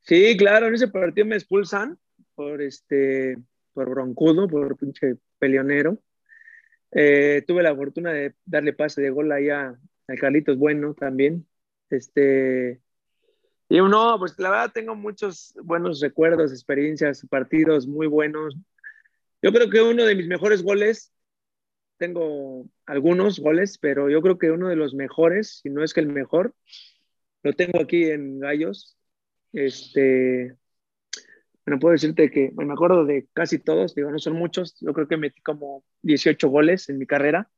Sí, claro, en ese partido me expulsan por este, por broncudo, por pinche peleonero. Eh, tuve la fortuna de darle pase de gol ahí a, a Carlitos Bueno también. Este, y no, pues la verdad tengo muchos buenos recuerdos, experiencias, partidos muy buenos. Yo creo que uno de mis mejores goles, tengo algunos goles, pero yo creo que uno de los mejores, si no es que el mejor, lo tengo aquí en Gallos. Este, bueno, puedo decirte que me acuerdo de casi todos, digo, no son muchos, yo creo que metí como 18 goles en mi carrera,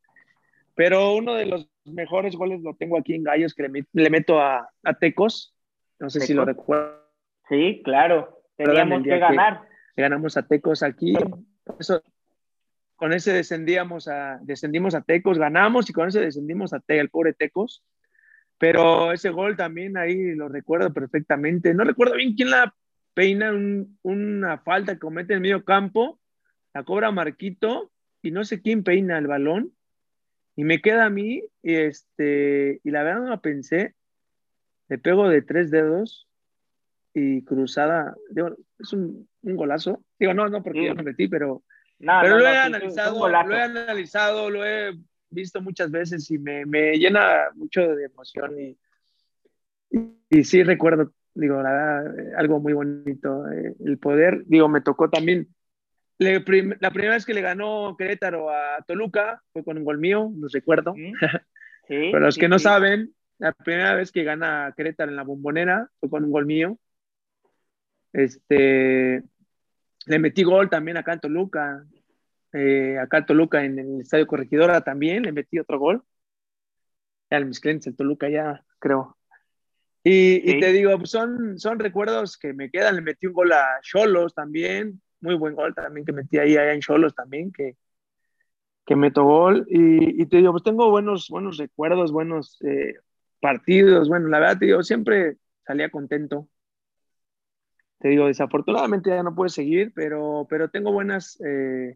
pero uno de los mejores goles lo tengo aquí en Gallos, que le, meto a, a Tecos, no sé si lo recuerdo. Sí, claro. Teníamos que ganar. ganamos a Tecos aquí. con ese descendíamos a, descendimos a Tecos, ganamos y con ese descendimos a Te, el pobre Tecos. Pero ese gol también ahí lo recuerdo perfectamente. No recuerdo bien quién la peina, una falta que comete en el medio campo, la cobra Marquito y no sé quién peina el balón. Y me queda a mí, y, este, y la verdad no la pensé, le pego de tres dedos y cruzada, digo, es un, un golazo. Digo, no, no, porque yo me metí, pero, pero lo, he analizado, lo he analizado, lo he visto muchas veces y me, me llena mucho de emoción y, y, sí recuerdo, digo, la verdad, algo muy bonito. Eh, el poder, digo, me tocó también. la primera vez que le ganó Querétaro a Toluca fue con un gol mío, no recuerdo. Sí, Para los que no saben, la primera vez que gana Querétaro en la bombonera fue con un gol mío. Este, le metí gol también acá en Toluca. Eh, acá en Toluca, en el Estadio Corregidora también, le metí otro gol. Ya mis clientes en Toluca ya, creo. Y, te digo, son, son recuerdos que me quedan. Le metí un gol a Cholos también, muy buen gol también que metí ahí allá en Cholos también, que, que meto gol. Y, te digo, pues tengo buenos, buenos recuerdos, buenos eh, partidos. Bueno, la verdad, te digo, siempre salía contento. Te digo, desafortunadamente ya no puedo seguir, pero, pero tengo buenas eh,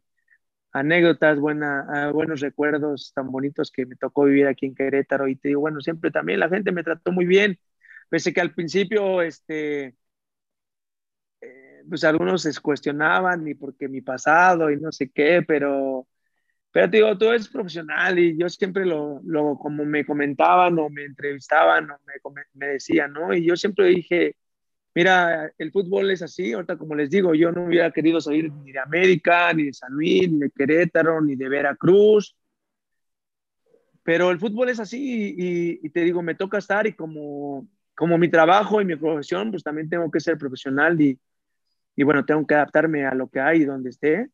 anécdotas, buena, ah, buenos recuerdos tan bonitos que me tocó vivir aquí en Querétaro. Y te digo, bueno, siempre también la gente me trató muy bien, pese que al principio, este, eh, pues algunos se cuestionaban y porque mi pasado y no sé qué, pero pero te digo, todo es profesional y yo siempre lo, lo como me comentaban o me entrevistaban o me, me decían, ¿no? Y yo siempre dije, mira, el fútbol es así, ahorita como les digo, yo no hubiera querido salir ni de América, ni de San Luis, ni de Querétaro, ni de Veracruz, pero el fútbol es así y, y, te digo, me toca estar y como, como mi trabajo y mi profesión, pues también tengo que ser profesional y, y bueno, tengo que adaptarme a lo que hay donde esté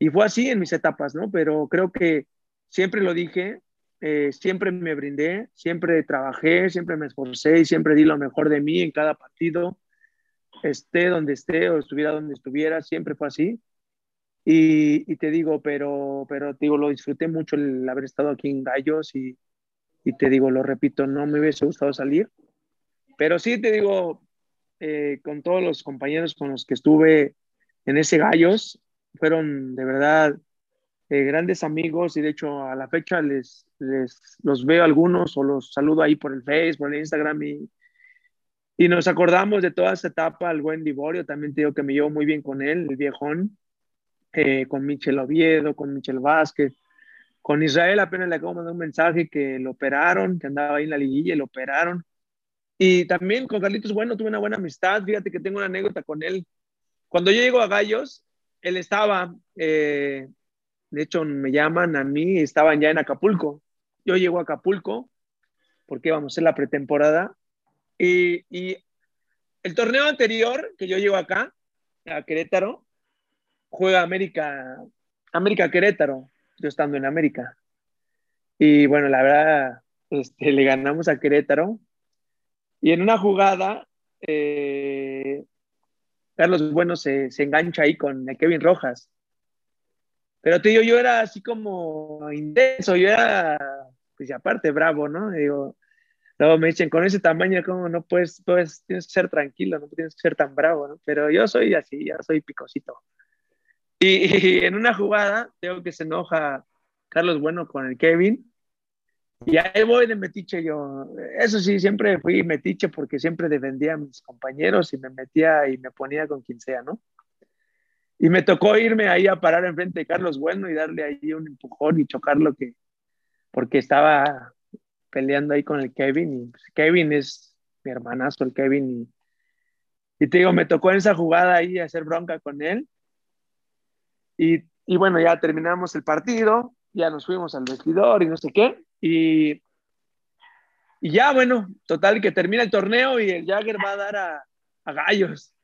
y fue así en mis etapas, ¿no? Pero creo que siempre lo dije, eh, siempre me brindé, siempre trabajé, siempre me esforcé y siempre di lo mejor de mí en cada partido, esté donde esté o estuviera donde estuviera, siempre fue así. Y, y te digo, pero, pero te digo, lo disfruté mucho el haber estado aquí en Gallos y, y te digo, lo repito, no me hubiese gustado salir. Pero sí te digo, eh, con todos los compañeros con los que estuve en ese Gallos, fueron de verdad eh, grandes amigos y de hecho a la fecha les, les los veo algunos o los saludo ahí por el Facebook, por el Instagram y, y nos acordamos de toda esa etapa, el buen Divorio, también te digo que me llevo muy bien con él, el viejón, eh, con Michel Oviedo, con Michel Vázquez, con Israel apenas le acabo de mandar un mensaje que lo operaron, que andaba ahí en la liguilla y lo operaron. Y también con Carlitos Bueno tuve una buena amistad, fíjate que tengo una anécdota con él. Cuando yo llego a Gallos, él estaba, eh, de hecho me llaman a mí, estaban ya en Acapulco. Yo llego a Acapulco porque vamos a hacer la pretemporada y, y el torneo anterior que yo llego acá, a Querétaro, juega América, América Querétaro, yo estando en América. Y bueno, la verdad, este, le ganamos a Querétaro. Y en una jugada, eh, Carlos Bueno se, se engancha ahí con Kevin Rojas. Pero te digo, yo era así como intenso, yo era, pues aparte, bravo, ¿no? Digo, luego me dicen, con ese tamaño, ¿cómo no puedes, puedes, tienes que ser tranquilo, no tienes que ser tan bravo, ¿no? Pero yo soy así, ya soy picosito. Y, y en una jugada, tengo que se enoja Carlos Bueno con el Kevin Y ahí voy de metiche yo. Eso sí, siempre fui metiche porque siempre defendía a mis compañeros y me metía y me ponía con quien sea, ¿no? Y me tocó irme ahí a parar enfrente de Carlos Bueno y darle ahí un empujón y chocarlo que, porque estaba peleando ahí con el Kevin y pues, Kevin es mi hermanazo, el Kevin. Y, y, te digo, me tocó en esa jugada ahí hacer bronca con él. Y, y bueno, ya terminamos el partido, ya nos fuimos al vestidor y no sé qué. Y, y ya, bueno, total que termina el torneo y el Jagger va a dar a, a gallos.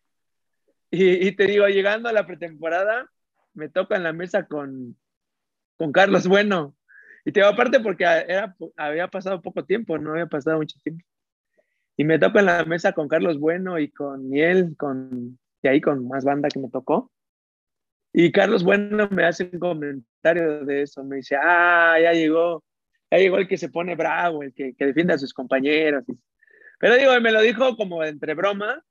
Y, te digo, llegando a la pretemporada, me toca en la mesa con, con Carlos Bueno. Y te digo, aparte porque era, había pasado poco tiempo, no había pasado mucho tiempo. Y me toca en la mesa con Carlos Bueno y con Miel, con, y ahí con más banda que me tocó. Y Carlos Bueno me hace un comentario de eso, me dice, ah, ya llegó, llegó el que se pone bravo, el que, que defiende a sus compañeros. Pero digo, me lo dijo como entre broma,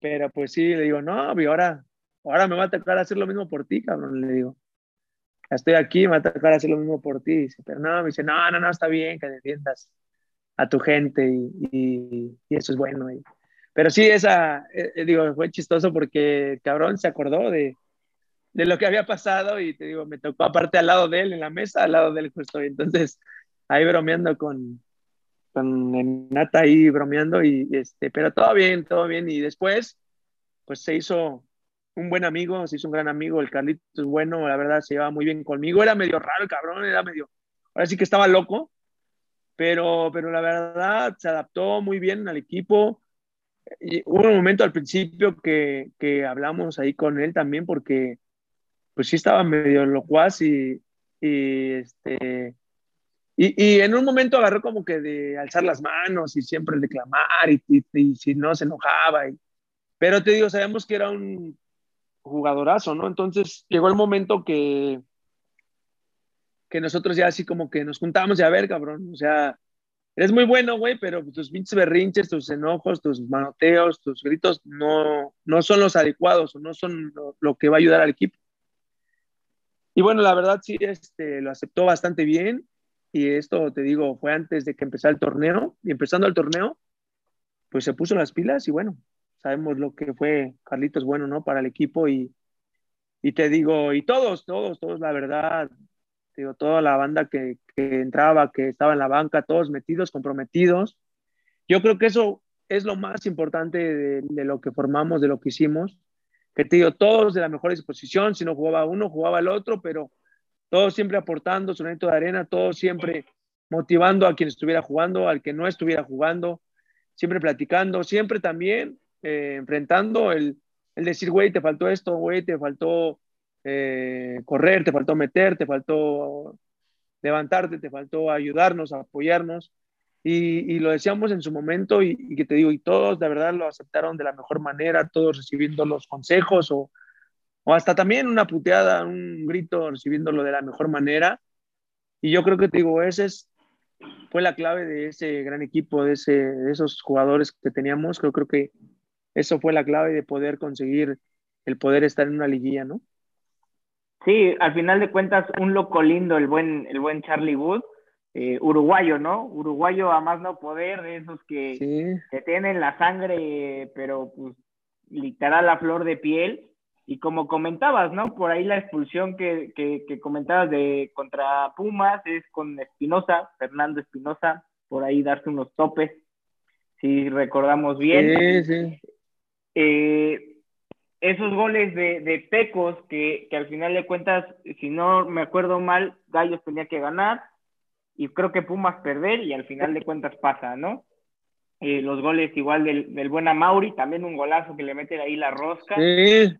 pero pues sí, le digo, no, y ahora, ahora me va a tocar hacer lo mismo por ti, cabrón, le digo. Estoy aquí, me va a tocar hacer lo mismo por ti. Pero no, me dice, no, no, no, está bien que defiendas a tu gente y, y, eso es bueno. pero sí, esa, eh, eh, digo, fue chistoso porque cabrón se acordó de, de lo que había pasado y te digo, me tocó aparte al lado de él, en la mesa, al lado de él justo. Y entonces, ahí bromeando con, con Nata ahí bromeando, y, este, pero todo bien, todo bien. Y después, pues se hizo un buen amigo, se hizo un gran amigo, el Carlitos bueno, la verdad se llevaba muy bien conmigo, era medio raro el cabrón, era medio, ahora sí que estaba loco, pero, pero la verdad se adaptó muy bien al equipo. Y hubo un momento al principio que, que hablamos ahí con él también porque pues sí estaba medio locuaz y, y este, y, en un momento agarró como que de alzar las manos y siempre declamar y, y, si no se enojaba. pero te digo, sabemos que era un jugadorazo, ¿no? Entonces llegó el momento que, que nosotros ya así como que nos juntamos y a ver, cabrón, o sea, eres muy bueno, güey, pero tus pinches berrinches, tus enojos, tus manoteos, tus gritos no, no son los adecuados o no son lo, que va a ayudar al equipo. Y bueno, la verdad sí, este, lo aceptó bastante bien y esto te digo, fue antes de que empezara el torneo, y empezando el torneo, pues se puso las pilas y bueno, sabemos lo que fue Carlitos bueno, ¿no? Para el equipo y, y te digo, y todos, todos, todos, la verdad, digo, toda la banda que, que entraba, que estaba en la banca, todos metidos, comprometidos. Yo creo que eso es lo más importante de, de, lo que formamos, de lo que hicimos, que te digo, todos de la mejor disposición, si no jugaba uno, jugaba el otro, pero todos siempre aportando su granito de arena, todos siempre motivando a quien estuviera jugando, al que no estuviera jugando, siempre platicando, siempre también eh, enfrentando el, el decir, güey, te faltó esto, güey, te faltó eh, correr, te faltó meter, te faltó levantarte, te faltó ayudarnos, apoyarnos. Y, y, lo decíamos en su momento y, que te digo, y todos de verdad lo aceptaron de la mejor manera, todos recibiendo los consejos o, o hasta también una puteada, un grito, recibiéndolo de la mejor manera. Y yo creo que te digo, ese es, fue la clave de ese gran equipo, de, ese, de esos jugadores que teníamos. Creo, creo que eso fue la clave de poder conseguir el poder estar en una liguilla, ¿no? Sí, al final de cuentas, un loco lindo, el buen, el buen Charlie Wood, eh, uruguayo, ¿no? Uruguayo a más no poder, de esos que, que tienen la sangre, pero pues literal la flor de piel y como comentabas, ¿no? Por ahí la expulsión que, que, comentabas de contra Pumas es con Espinosa, Fernando Espinosa, por ahí darse unos topes, si recordamos bien. Sí, sí. Eh, esos goles de, de Pecos que, que, al final de cuentas, si no me acuerdo mal, Gallos tenía que ganar y creo que Pumas perder y al final de cuentas pasa, ¿no? Eh, los goles igual del, del buen Mauri, también un golazo que le meten ahí la rosca de,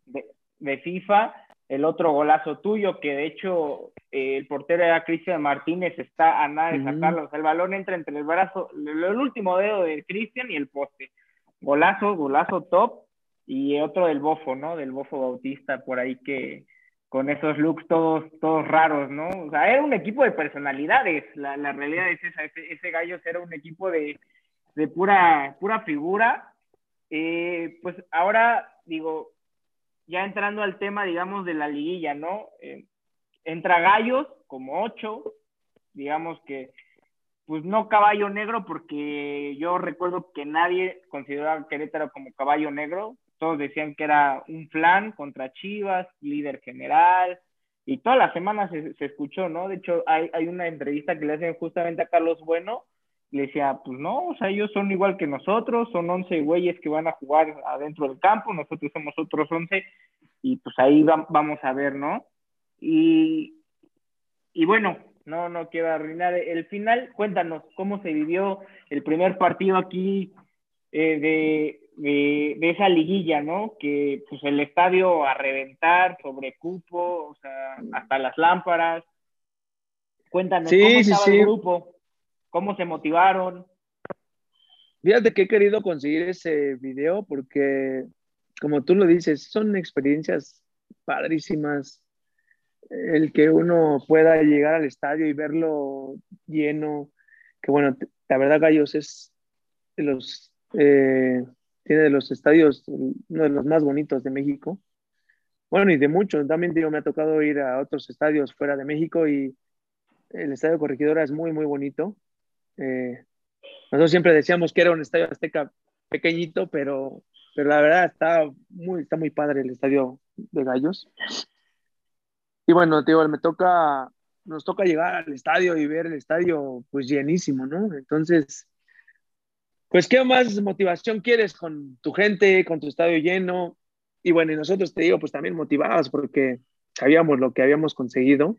de, FIFA, el otro golazo tuyo, que de hecho eh, el portero era Cristian Martínez, está a nada de sacarlo, o sea, el balón entra entre el brazo, el, el último dedo de Cristian y el poste. Golazo, golazo top, y otro del Bofo, ¿no? Del Bofo Bautista, por ahí que con esos looks todos, todos raros, ¿no? O sea, era un equipo de personalidades, la, la realidad es esa, ese, ese gallo era un equipo de de pura, pura figura. Eh, pues ahora, digo, ya entrando al tema, digamos, de la liguilla, ¿no? Eh, entra Gallos como ocho, digamos que pues no caballo negro, porque yo recuerdo que nadie consideraba Querétaro como caballo negro. Decían que era un flan contra Chivas, líder general, y toda la semana se, se escuchó, ¿no? De hecho, hay, hay, una entrevista que le hacen justamente a Carlos Bueno, le decía, pues no, o sea, ellos son igual que nosotros, son 11 güeyes que van a jugar adentro del campo, nosotros somos otros 11, y pues ahí vamos a ver, ¿no? Y, y bueno, no, no quiero arruinar el final. Cuéntanos cómo se vivió el primer partido aquí eh, de, de, esa liguilla, ¿no? Que pues el estadio a reventar, sobre cupo, o sea, hasta las lámparas. Cuéntanos cómo estaba el grupo, cómo se motivaron. Fíjate que he querido conseguir ese video porque, como tú lo dices, son experiencias padrísimas el que uno pueda llegar al estadio y verlo lleno, que bueno, la verdad Gallos es de los, eh, tiene de los estadios, uno de los más bonitos de México. Bueno, y de muchos, también digo, me ha tocado ir a otros estadios fuera de México y el estadio Corregidora es muy, muy bonito. Eh, nosotros siempre decíamos que era un estadio azteca pequeñito, pero, pero la verdad está muy, está muy padre el estadio de Gallos. Y bueno, tío, me toca, nos toca llegar al estadio y ver el estadio pues llenísimo, ¿no? Entonces, pues, ¿qué más motivación quieres con tu gente, con tu estadio lleno? Y bueno, y nosotros te digo, pues también motivados porque sabíamos lo que habíamos conseguido,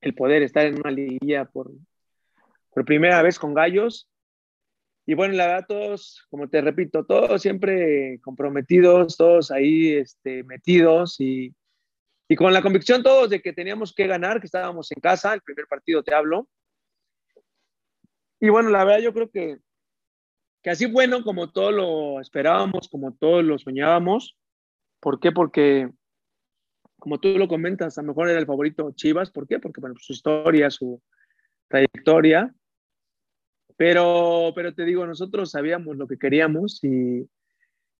el poder estar en una liguilla por, por primera vez con Gallos. Y bueno, la verdad, todos, como te repito, todos siempre comprometidos, todos ahí este, metidos y, y con la convicción todos de que teníamos que ganar, que estábamos en casa, el primer partido te hablo. Y bueno, la verdad yo creo que, que así bueno como todos lo esperábamos, como todos lo soñábamos. ¿Por qué? Porque, como tú lo comentas, a lo mejor era el favorito Chivas. ¿Por qué? Porque, bueno, su historia, su trayectoria. Pero, pero te digo, nosotros sabíamos lo que queríamos y,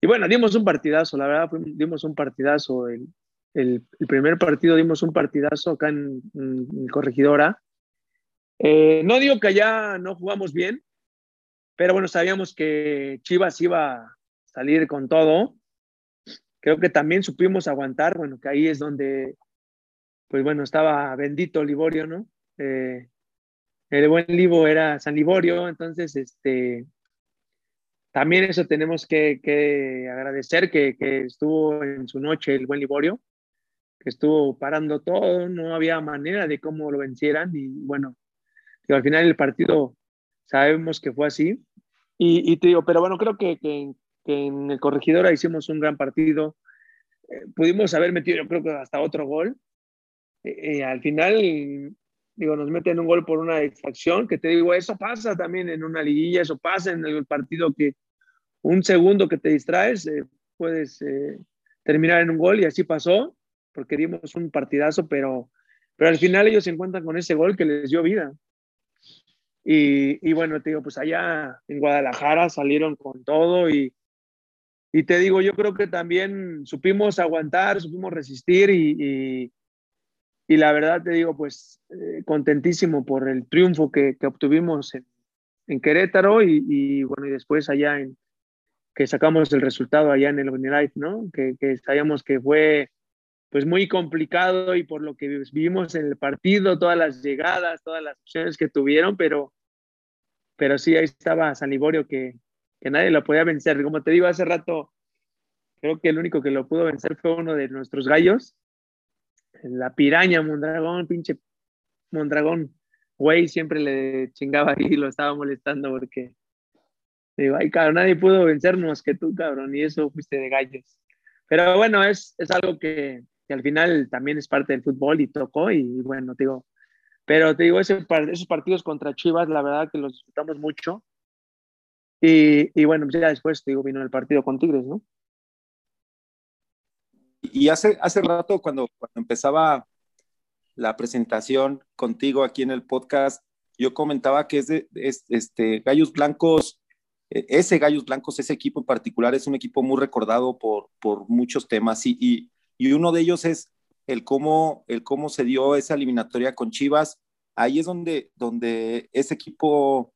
y bueno, dimos un partidazo, la verdad, dimos un partidazo. El, el, primer partido dimos un partidazo acá en, Corregidora. Eh, no digo que allá no jugamos bien, pero bueno, sabíamos que Chivas iba a salir con todo. Creo que también supimos aguantar, bueno, que ahí es donde, pues bueno, estaba bendito Liborio, ¿no? Eh, el buen Libo era San Liborio, entonces, este, también eso tenemos que, que agradecer que, que, estuvo en su noche el buen Liborio que estuvo parando todo, no había manera de cómo lo vencieran y bueno, al final el partido sabemos que fue así. Y, te digo, pero bueno, creo que, que, en el Corregidora hicimos un gran partido. Eh, pudimos haber metido, yo creo que hasta otro gol. Eh, eh, al final, digo, nos meten un gol por una distracción, que te digo, eso pasa también en una liguilla, eso pasa en el partido que un segundo que te distraes, puedes terminar en un gol y así pasó porque dimos un partidazo, pero, pero al final ellos se encuentran con ese gol que les dio vida. Y, y bueno, te digo, pues allá en Guadalajara salieron con todo y, y te digo, yo creo que también supimos aguantar, supimos resistir y, y, la verdad te digo, pues eh, contentísimo por el triunfo que, que obtuvimos en, en Querétaro y, bueno, y después allá en que sacamos el resultado allá en el Life, ¿no? Que, que sabíamos que fue pues muy complicado y por lo que vivimos en el partido, todas las llegadas, todas las opciones que tuvieron, pero, pero sí, ahí estaba San Liborio que, que nadie lo podía vencer. Como te digo hace rato, creo que el único que lo pudo vencer fue uno de nuestros gallos, la piraña Mondragón, pinche Mondragón, güey, siempre le chingaba y lo estaba molestando porque digo, ay, cabrón, nadie pudo vencernos que tú, cabrón, y eso fuiste de gallos. Pero bueno, es, es algo que, que al final también es parte del fútbol y tocó y bueno, te digo, pero te digo, ese, esos partidos contra Chivas, la verdad que los disfrutamos mucho. Y, y bueno, ya después, te digo, vino el partido con Tigres, ¿no? Y hace, hace rato, cuando, cuando empezaba la presentación contigo aquí en el podcast, yo comentaba que es de este, Gallos Blancos, e, ese Gallos Blancos, ese equipo en particular, es un equipo muy recordado por, por muchos temas y, y, y uno de ellos es el cómo, el cómo se dio esa eliminatoria con Chivas. ahí es donde, donde ese equipo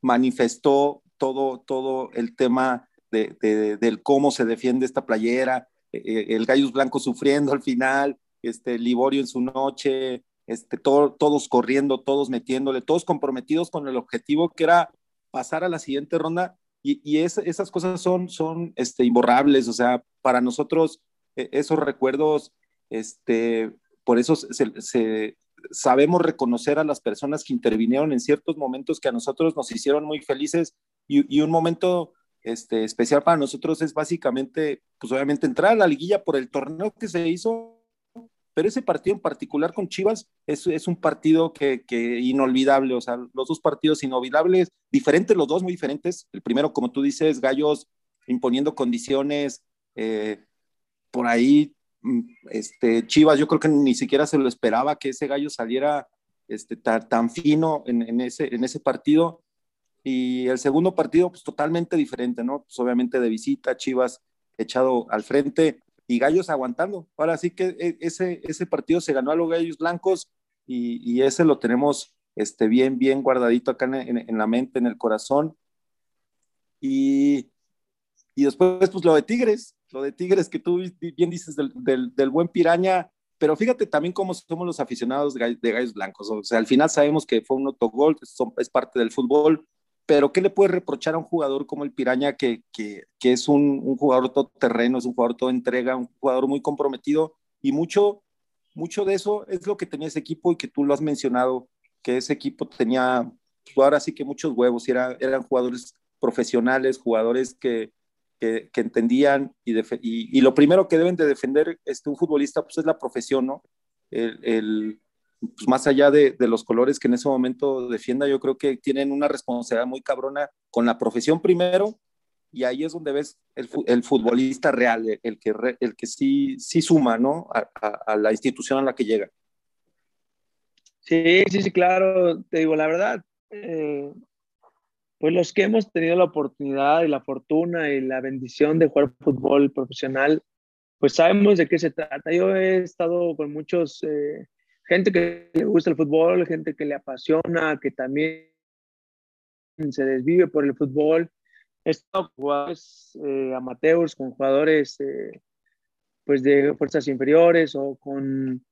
manifestó todo, todo el tema de, del cómo se defiende esta playera, eh, eh, el Gallos Blanco sufriendo al final, este, Liborio en su noche, este, todos corriendo, todos metiéndole, todos comprometidos con el objetivo que era pasar a la siguiente ronda. Y, esas cosas son, son este, imborrables, o sea, para nosotros esos recuerdos, este, por eso se, sabemos reconocer a las personas que intervinieron en ciertos momentos que a nosotros nos hicieron muy felices y, un momento este, especial para nosotros es básicamente, pues obviamente entrar a la liguilla por el torneo que se hizo pero ese partido en particular con Chivas es, es un partido que, que, inolvidable, o sea, los dos partidos inolvidables, diferentes los dos, muy diferentes. El primero, como tú dices, Gallos imponiendo condiciones, eh, por ahí, mm, este, Chivas, yo creo que ni siquiera se lo esperaba que ese Gallo saliera este, tan, tan fino en, en, ese, en ese partido. Y el segundo partido, pues totalmente diferente, ¿no? Pues obviamente de visita, Chivas echado al frente y Gallos aguantando. Ahora sí que e, ese, ese partido se ganó a los Gallos Blancos y, ese lo tenemos este, bien, bien guardadito acá en, la mente, en el corazón. Y, y, después, pues lo de Tigres, lo de Tigres que tú bien dices del, buen Piraña, pero fíjate también cómo somos los aficionados de, Gallos Blancos. O sea, al final sabemos que fue un autogol, es parte del fútbol, pero ¿qué le puede reprochar a un jugador como el Piraña, que, que, es un, un, jugador todo terreno, es un jugador todo entrega, un jugador muy comprometido y mucho, mucho de eso es lo que tenía ese equipo y que tú lo has mencionado, que ese equipo tenía, pues ahora sí que muchos huevos, eran jugadores profesionales, jugadores que, que, que entendían y, y, y, lo primero que deben de defender este, un futbolista pues es la profesión, ¿no? El, el, pues más allá de, de, los colores que en ese momento defienda, yo creo que tienen una responsabilidad muy cabrona con la profesión primero, y ahí es donde ves el, el futbolista real, el que, el que sí, sí suma, ¿no? A, a, la institución a la que llega. Sí, sí, sí, claro, te digo la verdad. Eh, pues los que hemos tenido la oportunidad y la fortuna y la bendición de jugar fútbol profesional, pues sabemos de qué se trata. Yo he estado con muchos eh, gente que le gusta el fútbol, gente que le apasiona, que también se desvive por el fútbol. He estado con jugadores eh, amateurs, con jugadores eh, pues de fuerzas inferiores o con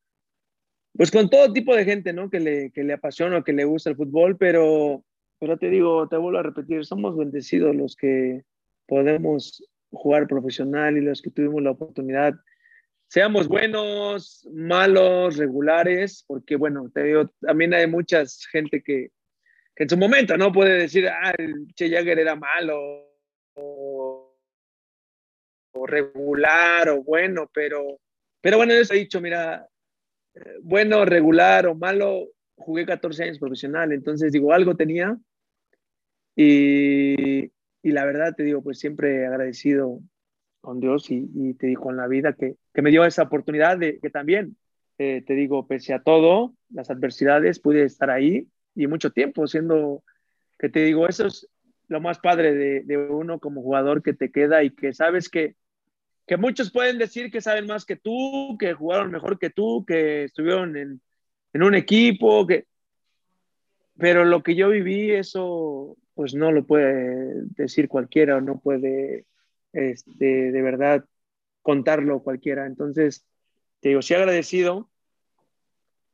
pues con todo tipo de gente, ¿no? Que le, que le apasiona o que le gusta el fútbol, pero, pero te digo, te vuelvo a repetir, somos bendecidos los que podemos jugar profesional y los que tuvimos la oportunidad. Seamos buenos, malos, regulares, porque bueno, te digo, también hay mucha gente que, que, en su momento no puede decir, ah, el Che Jagger era malo o, o, regular o bueno, pero, pero bueno, yo he dicho, mira, eh, bueno, regular o malo, jugué 14 años profesional, entonces digo, algo tenía y, y la verdad te digo, pues siempre agradecido con Dios y, te digo, con la vida que, que, me dio esa oportunidad de que también, eh, te digo, pese a todo, las adversidades, pude estar ahí y mucho tiempo, siendo que te digo, eso es lo más padre de, de uno como jugador que te queda y que sabes que, que muchos pueden decir que saben más que tú, que jugaron mejor que tú, que estuvieron en, en un equipo, que... Pero lo que yo viví, eso pues no lo puede decir cualquiera, no puede este, de verdad contarlo cualquiera. Entonces, te digo, sí agradecido.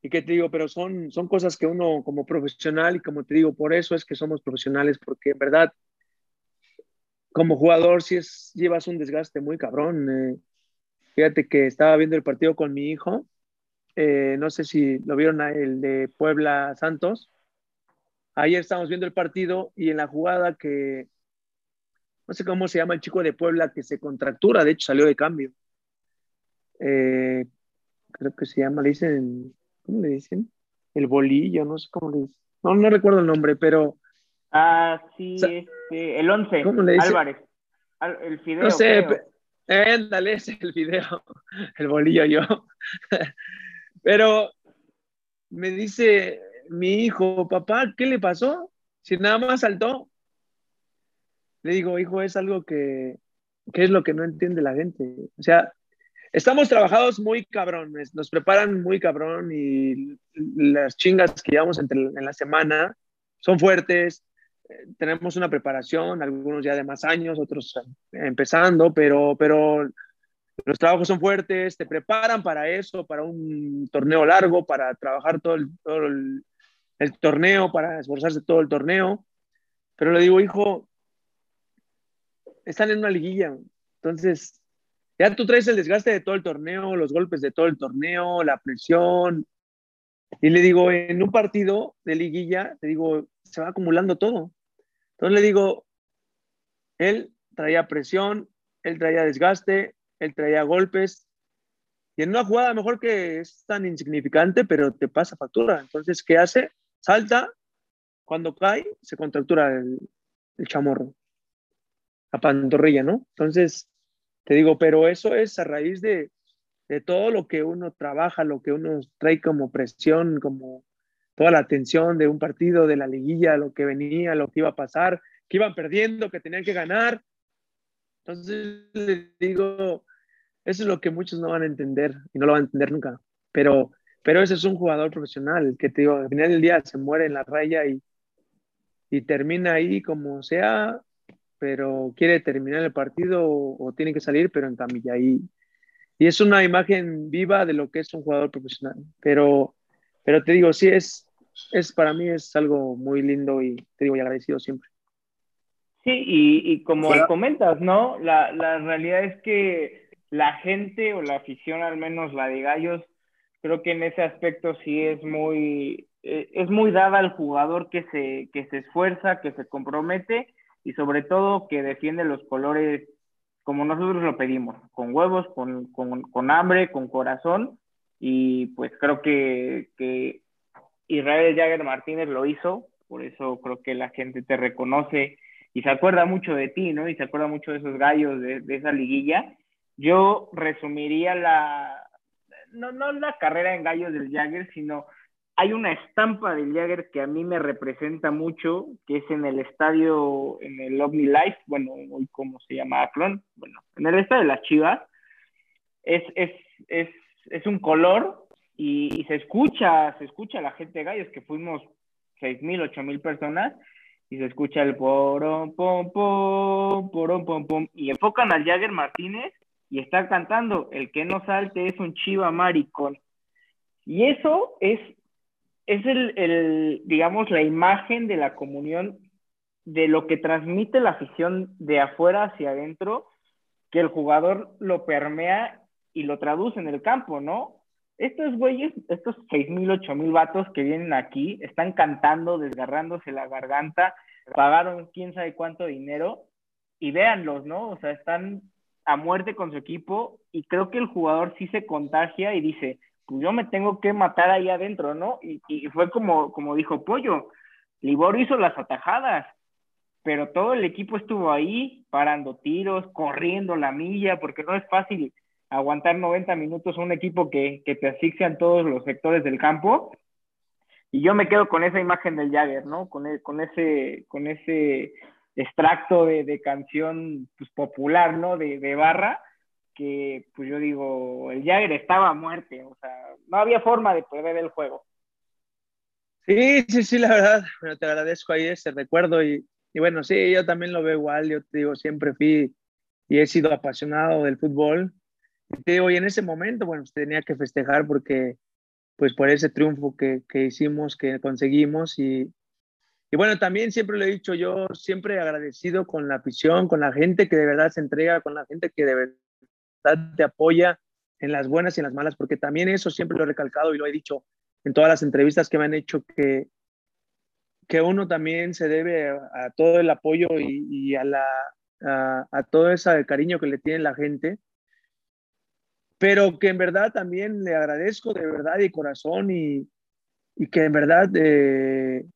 Y que te digo, pero son, son cosas que uno como profesional, y como te digo, por eso es que somos profesionales, porque en verdad, como jugador, si llevas un desgaste muy cabrón. Eh. fíjate que estaba viendo el partido con mi hijo, eh, no sé si lo vieron, el de Puebla Santos. Ayer estábamos viendo el partido y en la jugada que, no sé cómo se llama el chico de Puebla que se contractura, de hecho salió de cambio. Eh, creo que se llama, le dicen, ¿cómo le dicen? El bolillo, no sé cómo le dicen. No, no recuerdo el nombre, pero... Ah, sí, este, el 11, ¿cómo le dicen? Álvarez. El fideo. No sé, ándale, es el fideo, el bolillo yo. pero me dice mi hijo, papá, ¿qué le pasó? Si nada más saltó, le digo, hijo, es algo que, que, es lo que no entiende la gente. O sea, estamos trabajados muy cabrones, nos preparan muy cabrón y las chingas que llevamos entre, en la semana son fuertes, eh, tenemos una preparación, algunos ya de más años, otros empezando, pero, pero los trabajos son fuertes, te preparan para eso, para un torneo largo, para trabajar todo todo el, el torneo, para esforzarse todo el torneo. Pero le digo, hijo, están en una liguilla, entonces ya tú traes el desgaste de todo el torneo, los golpes de todo el torneo, la presión. Y le digo, en un partido de liguilla, te digo, se va acumulando todo. Entonces le digo, él traía presión, él traía desgaste, él traía golpes. Y en una jugada mejor que es tan insignificante, pero te pasa factura. Entonces, ¿qué hace? Salta, cuando cae, se contractura el, el chamorro, la pantorrilla, ¿no? Entonces, te digo, pero eso es a raíz de, de todo lo que uno trabaja, lo que uno trae como presión, como toda la tensión de un partido, de la liguilla, lo que venía, lo que iba a pasar, que iban perdiendo, que tenían que ganar. Entonces le digo, eso es lo que muchos no van a entender y no lo van a entender nunca. Pero, pero ese es un jugador profesional que te digo, al final del día se muere en la raya y, y termina ahí como sea, pero quiere terminar el partido o, tiene que salir, pero en camilla. Y, y es una imagen viva de lo que es un jugador profesional. Pero, pero te digo, sí, es, es para mí es algo muy lindo y te digo, y agradecido siempre. Sí, y, y como comentas, ¿no? La, la realidad es que la gente o la afición, al menos la de Gallos, creo que en ese aspecto sí es muy, eh, es muy dada al jugador que se, que se esfuerza, que se compromete y sobre todo que defiende los colores como nosotros lo pedimos, con huevos, con, con, con hambre, con corazón. Y pues creo que, que Israel Jagger Martínez lo hizo, por eso creo que la gente te reconoce y se acuerda mucho de ti, ¿no? Y se acuerda mucho de esos gallos, de, de esa liguilla. Yo resumiría la, no, no la carrera en gallos del Jagger, sino hay una estampa del Jagger que a mí me representa mucho, que es en el estadio, en el Omni Life, bueno, hoy cómo se llama Clon, bueno, en el estadio de las Chivas, es, es, es, es un color y, se escucha, se escucha la gente de Gallos, que fuimos seis mil, ocho mil personas, y se escucha el porom, pom, pom, porom, pom, pom, y enfocan al Jagger Martínez y está cantando, el que no salte es un chiva maricón. Y eso es es el, digamos, la imagen de la comunión de lo que transmite la afición de afuera hacia adentro, que el jugador lo permea y lo traduce en el campo, ¿no? Estos güeyes, estos seis mil, ocho mil vatos que vienen aquí, están cantando, desgarrándose la garganta, pagaron quién sabe cuánto dinero, y véanlos, ¿no? O sea, están a muerte con su equipo, y creo que el jugador sí se contagia y dice, pues yo me tengo que matar ahí adentro, ¿no? Y, fue como, como dijo Pollo, Libor hizo las atajadas, pero todo el equipo estuvo ahí parando tiros, corriendo la milla, porque no es fácil aguantar 90 minutos un equipo que, que te asfixia en todos los sectores del campo. Y yo me quedo con esa imagen del Jagger, ¿no? Con, e, con, ese, con ese extracto de, de canción pues, popular, ¿no? De, de barra, que pues yo digo, el Jagger estaba a muerte, o sea, no había forma de perder el juego. Sí, sí, sí, la verdad, pero te agradezco ahí ese recuerdo y, y bueno, sí, yo también lo veo igual, yo te digo, siempre fui y he sido apasionado del fútbol. Y te digo, y en ese momento, bueno, pues, tenía que festejar porque, pues por ese triunfo que, que hicimos, que conseguimos y, y bueno, también siempre lo he dicho, yo siempre agradecido con la afición, con la gente que de verdad se entrega, con la gente que de verdad te apoya en las buenas y en las malas, porque también eso siempre lo he recalcado y lo he dicho en todas las entrevistas que me han hecho, que, que uno también se debe a, todo el apoyo y, a, la, a, todo ese cariño que le tiene la gente, pero que en verdad también le agradezco de verdad y corazón y, y que en verdad eh,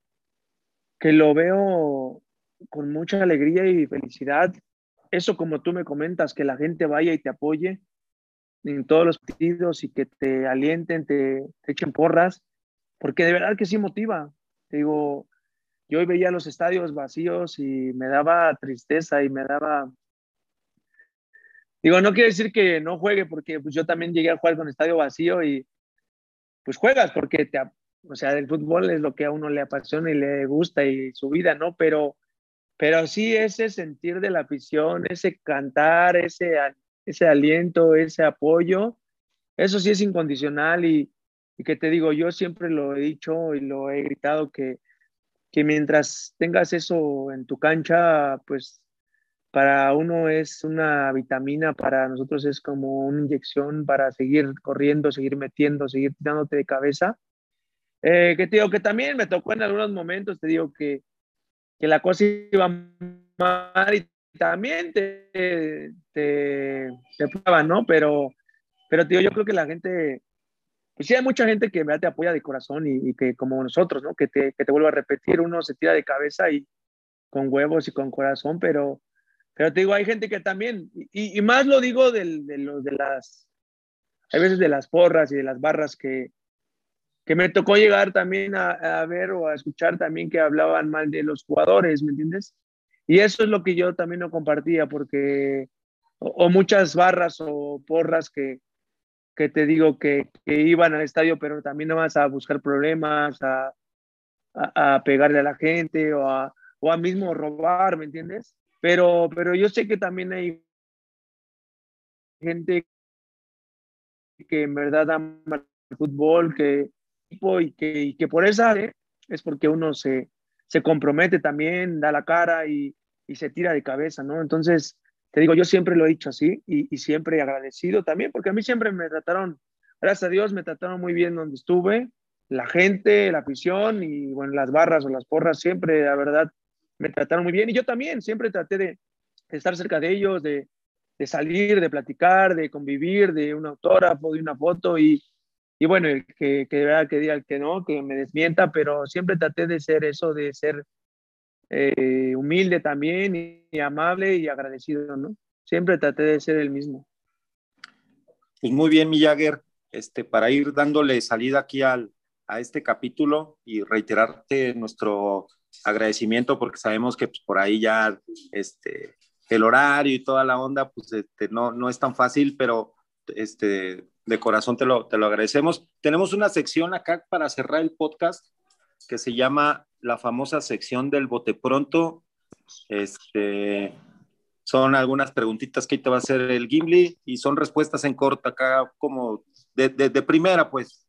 que lo veo con mucha alegría y felicidad eso como tú me comentas, que la gente vaya y te apoye en todos los partidos y que te alienten, te, echen porras, porque de verdad que sí motiva. Te digo, yo hoy veía los estadios vacíos y me daba tristeza y me daba Digo, no quiere decir que no juegue, porque pues, yo también llegué a jugar con estadio vacío y pues juegas porque te, o sea, el fútbol es lo que a uno le apasiona y le gusta y su vida, ¿no? Pero, pero sí ese sentir de la afición, ese cantar, ese, ese aliento, ese apoyo, eso sí es incondicional y, y que te digo, yo siempre lo he dicho y lo he gritado que, que mientras tengas eso en tu cancha, pues para uno es una vitamina, para nosotros es como una inyección para seguir corriendo, seguir metiendo, seguir tirándote de cabeza. Eh, que te digo que también me tocó en algunos momentos, te digo que, que la cosa iba mal y también te, te, ¿no? Pero, pero te digo, yo creo que la gente, pues sí hay mucha gente que te apoya de corazón y, que como nosotros, ¿no? Que te, que te vuelvo a repetir, uno se tira de cabeza y con huevos y con corazón, pero pero te digo, hay gente que también, y, más lo digo de, los, de las, hay veces de las porras y de las barras que, que me tocó llegar también a, ver o a escuchar también que hablaban mal de los jugadores, ¿me entiendes? Y eso es lo que yo también no compartía, porque, o, muchas barras o porras que, que te digo que, que, iban al estadio, pero también no vas a buscar problemas, a, a, a pegarle a la gente o a, o a mismo robar, ¿me entiendes? Pero, pero yo sé que también hay gente que en verdad ama el fútbol, que, y que, por esa es porque uno se, se compromete también, da la cara y, y, se tira de cabeza, ¿no? Entonces, te digo, yo siempre lo he dicho así y, y, siempre agradecido también, porque a mí siempre me trataron, gracias a Dios, me trataron muy bien donde estuve, la gente, la afición y, bueno, las barras o las porras, siempre, la verdad, me trataron muy bien y yo también siempre traté de, estar cerca de ellos, de, de, salir, de platicar, de convivir, de un autógrafo, de una foto y, y bueno, que, que de verdad que diga el que no, que me desmienta, pero siempre traté de ser eso, de ser eh, humilde también y, y, amable y agradecido, ¿no? Siempre traté de ser el mismo. Pues muy bien, Millaguer, este, para ir dándole salida aquí al, a este capítulo y reiterarte nuestro agradecimiento porque sabemos que pues, por ahí ya este, el horario y toda la onda, pues este, no, no es tan fácil, pero este, de corazón te lo, te lo agradecemos. Tenemos una sección acá para cerrar el podcast que se llama la famosa sección del bote pronto. Este, son algunas preguntitas que te va a hacer el Gimli y son respuestas en corto acá como de, de, de primera, pues.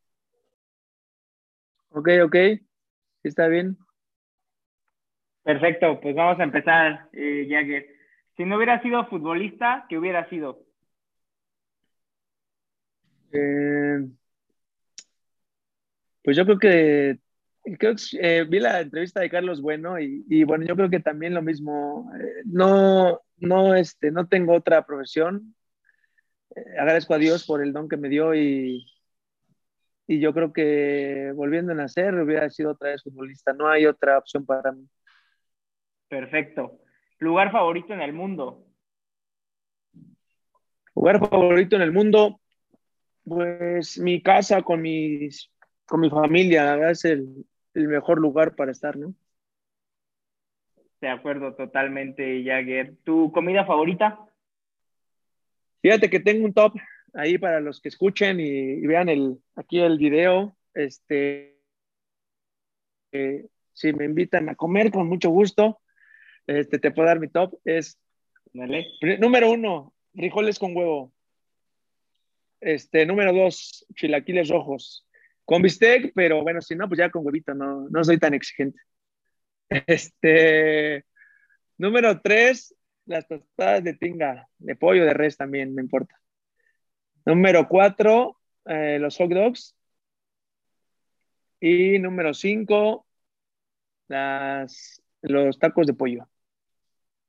Ok, ok, está bien. Perfecto, pues vamos a empezar, eh, Jagger. Si no hubiera sido futbolista, ¿qué hubiera sido? Eh, pues yo creo que, creo que eh, vi la entrevista de Carlos Bueno y, y, bueno, yo creo que también lo mismo. Eh, no, no, este, no tengo otra profesión. Agradezco a Dios por el don que me dio y, y yo creo que volviendo a nacer hubiera sido otra vez futbolista. No hay otra opción para mí. Perfecto. ¿Lugar favorito en el mundo? Lugar favorito en el mundo, pues mi casa con mis con mi familia, la verdad es el, el mejor lugar para estar, ¿no? De acuerdo, totalmente, Jagger. ¿Tu comida favorita? Fíjate que tengo un top ahí para los que escuchen y, y vean el, aquí el video. Este, eh, si me invitan a comer, con mucho gusto este, te puedo dar mi top, es Dale. número uno, frijoles con huevo. Este, número dos, chilaquiles rojos. Con bistec, pero bueno, si no, pues ya con huevito, no, no soy tan exigente. Este, número tres, las tostadas de tinga, de pollo, de res también, me importa. Número cuatro, eh, los hot dogs. Y número cinco, las, los tacos de pollo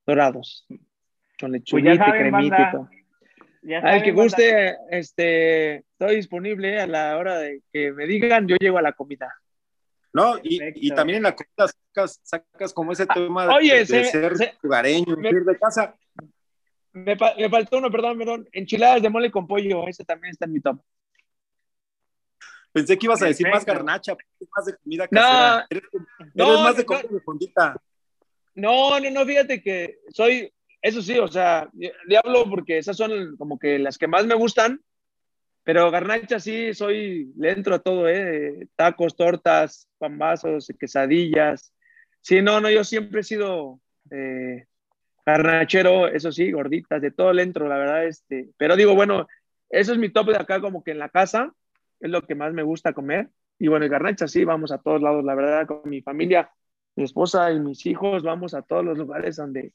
dorados. Con lechuga, pues cremita y todo. Al que guste, este, estoy disponible a la hora de que me digan, yo llego a la comida. No, y, y también en la comida sacas, sacas como ese tema ah, oye, de, se, de ser se, me, ir de casa. Me, me, faltó uno, perdón, perdón. Enchiladas de mole con pollo, ese también está en mi top. Pensé que ibas a decir Perfecto. más garnacha, más de comida casera. No, eres, eres no, más de comida no, de fondita. No, no, no, fíjate que soy, eso sí, o sea, le hablo porque esas son como que las que más me gustan, pero garnacha sí, soy, le entro a todo, ¿eh? Tacos, tortas, pambazos, quesadillas. Sí, no, no, yo siempre he sido eh, garnachero, eso sí, gorditas, de todo le entro, la verdad, este, pero digo, bueno, eso es mi top de acá como que en la casa, es lo que más me gusta comer. Y bueno, el garnacha sí, vamos a todos lados, la verdad, con mi familia, mi esposa y mis hijos, vamos a todos los lugares donde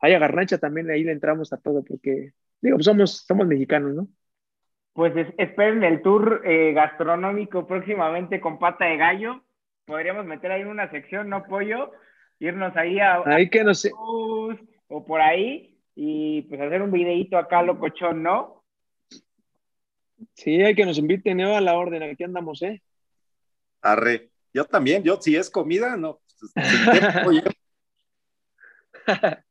haya garnacha, también ahí le entramos a todo, porque, digo, pues somos, somos mexicanos, ¿no? Pues esperen el tour eh, gastronómico próximamente con pata de gallo. Podríamos meter ahí una sección, ¿no, Pollo? Irnos ahí a... Ahí que no sé. O por ahí y pues hacer un videíto acá locochón, ¿no? Sí, hay que nos inviten, ¿no? A la orden, aquí andamos, ¿eh? Arre. Yo también, yo si es comida, no. Pues,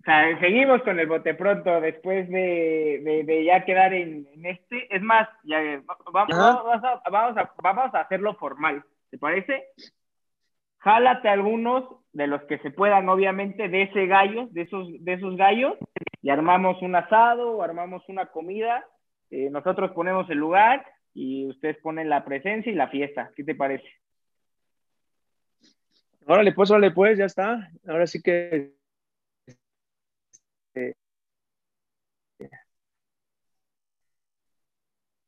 O sea, seguimos con el bote pronto después de, ya quedar en, este. Es más, ya, vamos, a, vamos, a, hacerlo formal, ¿te parece? Jálate algunos de los que se puedan, obviamente, de ese gallo, de esos, de esos gallos, y armamos un asado o armamos una comida. Eh, nosotros ponemos el lugar y ustedes ponen la presencia y la fiesta. ¿Qué te parece? Órale, pues, órale, pues, ya está. Ahora sí que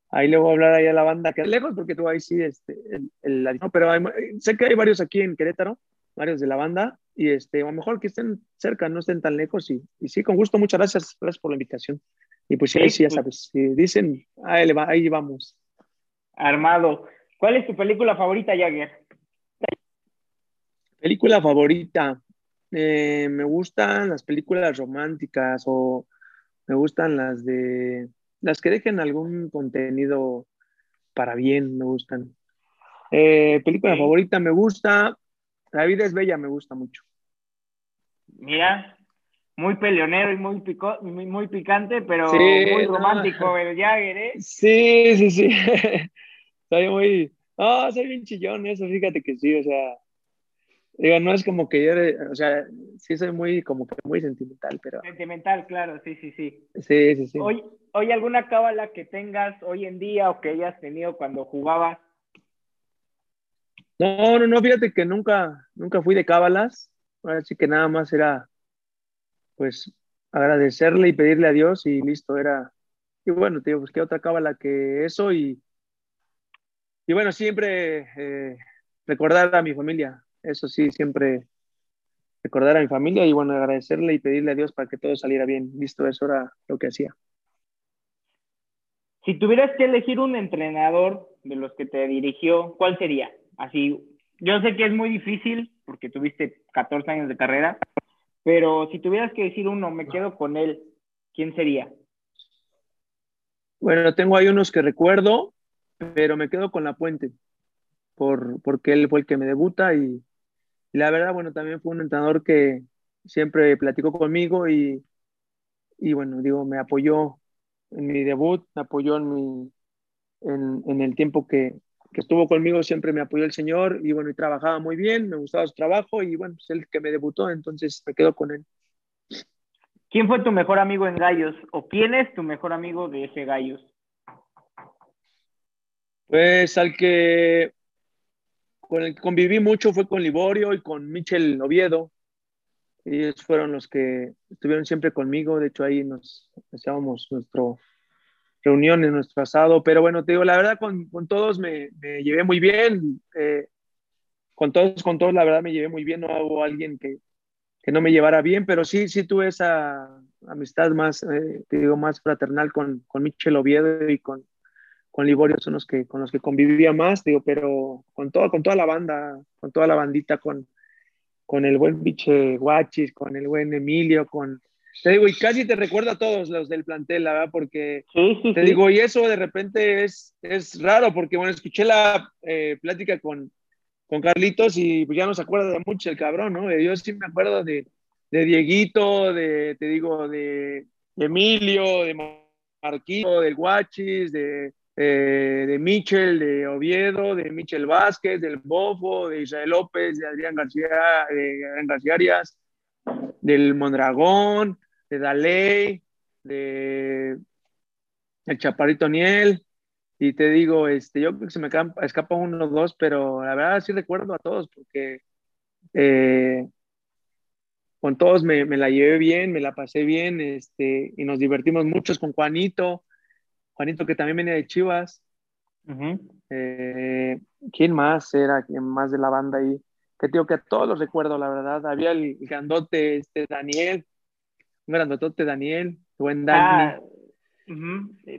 ahí le voy a hablar ahí a la banda que es lejos porque tú ahí sí, este, el, pero sé que hay varios aquí en Querétaro, varios de la banda, y este, a lo mejor que estén cerca, no estén tan lejos, y, y sí, con gusto, muchas gracias, gracias por la invitación. Y pues sí, sí ya sabes, si dicen, ahí, va, ahí vamos. Armado. ¿Cuál es tu película favorita, Jagger? Película favorita. Eh, me gustan las películas románticas o me gustan las de las que dejen algún contenido para bien, me gustan. Eh, película favorita me gusta, La vida es bella, me gusta mucho. Mira, muy peleonero y muy, pico, muy, picante, pero muy romántico, el Jagger, ¿eh? Sí, sí, sí. soy muy, oh, soy bien chillón, eso, fíjate que sí, o sea, Digo, no es como que yo, o sea, sí soy muy, como que muy sentimental, pero... Sentimental, claro, sí, sí, sí. Sí, sí, sí. Hoy, hoy alguna cábala que tengas hoy en día o que hayas tenido cuando jugabas? No, no, no, fíjate que nunca, nunca fui de cábalas. Ahora sí que nada más era, pues, agradecerle y pedirle a Dios y listo, era... Y bueno, te digo, pues qué otra cábala que eso y... Y bueno, siempre eh, recordar a mi familia, eso sí, siempre recordar a mi familia y bueno, agradecerle y pedirle a Dios para que todo saliera bien. Listo, eso era lo que hacía. Si tuvieras que elegir un entrenador de los que te dirigió, ¿cuál sería? Así, yo sé que es muy difícil porque tuviste 14 años de carrera, pero si tuvieras que decir uno, me quedo con él, ¿quién sería? Bueno, tengo ahí unos que recuerdo, pero me quedo con La Puente, por, porque él fue el que me debuta y, y la verdad, bueno, también fue un entrenador que siempre platicó conmigo y, y bueno, digo, me apoyó en mi debut, me apoyó en, mi, en, en el tiempo que, que, estuvo conmigo, siempre me apoyó el Señor y bueno, y trabajaba muy bien, me gustaba su trabajo y bueno, es el que me debutó, entonces me quedo con él. ¿Quién fue tu mejor amigo en Gallos o quién es tu mejor amigo de ese Gallos? Pues al que con el que conviví mucho fue con Liborio y con Michel Oviedo. Ellos fueron los que estuvieron siempre conmigo. De hecho, ahí nos hacíamos nuestra reuniones, nuestro asado. Pero bueno, te digo, la verdad, con, todos me, llevé muy bien. Eh, con todos, con todos, la verdad, me llevé muy bien. No hubo alguien que, que no me llevara bien, pero sí, sí tuve esa amistad más, eh, te digo, más fraternal con, con Michel Oviedo y con, con Liborio son los que, con los que convivía más, digo, pero con, todo, con toda la banda, con toda la bandita, con, con el buen biche Guachis, con el buen Emilio, con... Te digo, y casi te recuerdo a todos los del plantel, la verdad, porque te digo, y eso de repente es, es raro, porque bueno, escuché la eh, plática con, con Carlitos y pues ya no se acuerda de mucho el cabrón, ¿no? Yo sí me acuerdo de, de Dieguito, de, te digo, de, de Emilio, de Marquito, de Guachis, de, eh, de Michel, de Oviedo, de Michel Vázquez, del Bofo, de Israel López, de Adrián García, de García Arias, del Mondragón, de Daley, de el Chaparrito Niel, y te digo, este, yo creo que se me escapa uno o dos, pero la verdad sí recuerdo a todos, porque eh, con todos me, me, la llevé bien, me la pasé bien, este, y nos divertimos muchos con Juanito, Juanito que también venía de Chivas. Eh, ¿Quién más era? ¿Quién más de la banda ahí? Que digo que a todos los recuerdo, la verdad. Había el grandote este, Daniel, un grandotote Daniel, buen Dani. Ah,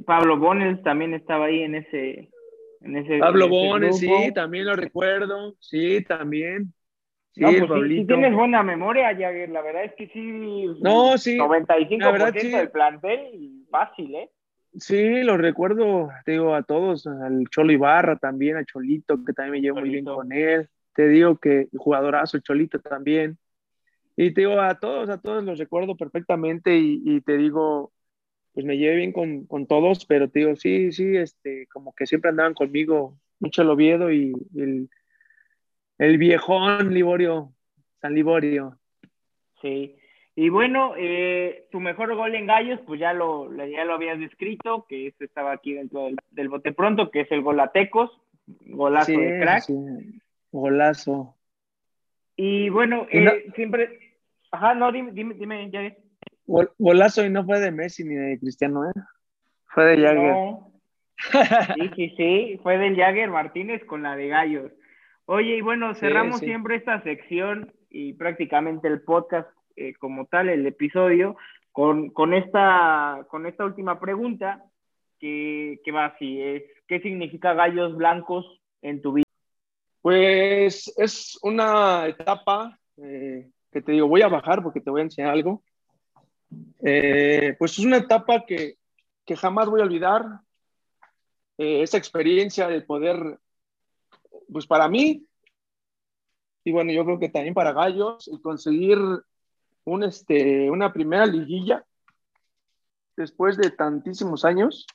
Pablo Bones también estaba ahí en ese. En ese Pablo Bones, sí, también lo recuerdo. Sí, también. Sí, pues sí, tienes buena memoria, Jagger. La verdad es que sí. No, sí. 95% verdad, del plantel, fácil, ¿eh? Sí, lo recuerdo, te digo, a todos, al Cholo Ibarra también, a Cholito, que también me llevo muy bien con él. Te digo que jugadorazo, Cholito también. Y te digo, a todos, a todos los recuerdo perfectamente y, te digo, pues me llevé bien con, con, todos, pero te digo, sí, sí, este, como que siempre andaban conmigo, mucho el Oviedo y, el, el viejón Liborio, San Liborio. Sí, y bueno, eh, tu mejor gol en Gallos, pues ya lo, ya lo habías descrito, que este estaba aquí dentro del, bote pronto, que es el gol a Tecos, golazo de crack. Golazo. Y bueno, eh, siempre... Ajá, no, dime, dime, dime, ya Golazo y no fue de Messi ni de Cristiano, ¿eh? Fue de Jagger. sí, sí, sí, fue del Jagger Martínez con la de Gallos. Oye, y bueno, cerramos siempre esta sección y prácticamente el podcast eh, como tal el episodio con, con, esta, con esta última pregunta que, que va así, es ¿qué significa gallos blancos en tu vida? Pues es una etapa eh, que te digo, voy a bajar porque te voy a enseñar algo. Eh, pues es una etapa que, que jamás voy a olvidar. esa experiencia de poder, pues para mí, y bueno, yo creo que también para Gallos, y conseguir un, este, una primera liguilla después de tantísimos años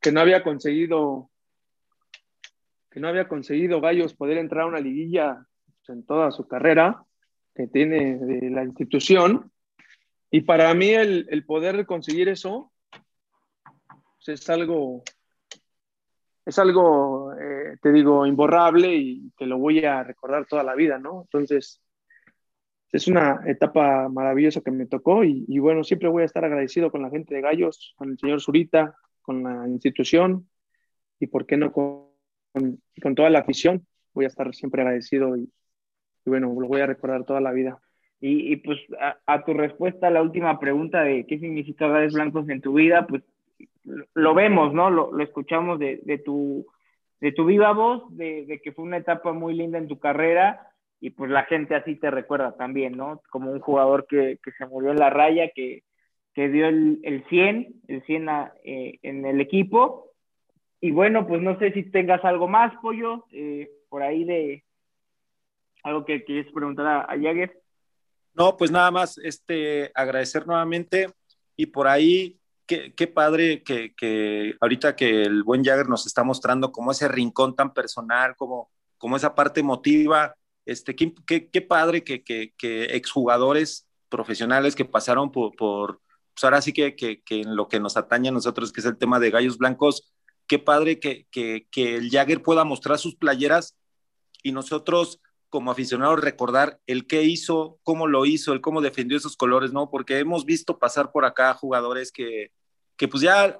que no había conseguido que no había conseguido Gallos poder entrar a una liguilla en toda su carrera que tiene de la institución. Y para mí el, poder conseguir eso pues, es algo, es algo, eh, te digo, imborrable y que lo voy a recordar toda la vida, ¿no? Entonces, es una etapa maravillosa que me tocó y, bueno, siempre voy a estar agradecido con la gente de Gallos, con el señor Zurita, con la institución y por qué no con, con, toda la afición. Voy a estar siempre agradecido y, bueno, lo voy a recordar toda la vida. Y, pues a, tu respuesta a la última pregunta de qué significa Gales Blancos en tu vida, pues lo vemos, ¿no? Lo, lo escuchamos de, de, tu, de tu viva voz, de, de que fue una etapa muy linda en tu carrera y pues la gente así te recuerda también, ¿no? Como un jugador que, se murió en la raya, que, dio el, el 100, el 100 eh, en el equipo. Y bueno, pues no sé si tengas algo más, Pollo, eh, por ahí de algo que quieres preguntar a, a Jagger. No, pues nada más este, agradecer nuevamente y por ahí Qué, qué, padre que, que, ahorita que el buen Jagger nos está mostrando como ese rincón tan personal, como, como esa parte emotiva, este, qué, qué, padre que, que, que, exjugadores profesionales que pasaron por, por pues ahora sí que, que, en lo que nos atañe a nosotros, que es el tema de gallos blancos, qué padre que, que, el Jagger pueda mostrar sus playeras y nosotros como aficionados recordar el qué hizo, cómo lo hizo, el cómo defendió esos colores, ¿no? Porque hemos visto pasar por acá jugadores que, que pues ya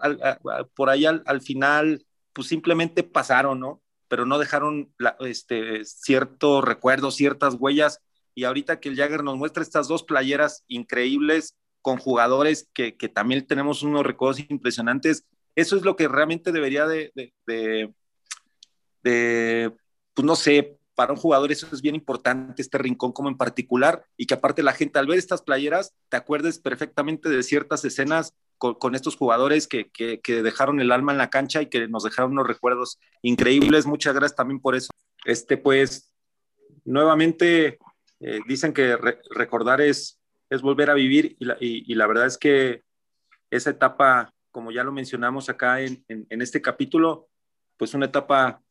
por ahí al, al, final, pues simplemente pasaron, ¿no? Pero no dejaron este, ciertos recuerdos, ciertas huellas. Y ahorita que el Jagger nos muestra estas dos playeras increíbles con jugadores que, también tenemos unos recuerdos impresionantes, eso es lo que realmente debería de, de, de, pues no sé, para un jugador eso es bien importante, este rincón como en particular, y que aparte la gente al ver estas playeras, te acuerdes perfectamente de ciertas escenas con, estos jugadores que, que, dejaron el alma en la cancha y que nos dejaron unos recuerdos increíbles. Muchas gracias también por eso. Este, pues, nuevamente eh, dicen que recordar es, es volver a vivir y la, y, la, verdad es que esa etapa, como ya lo mencionamos acá en, en, este capítulo, pues una etapa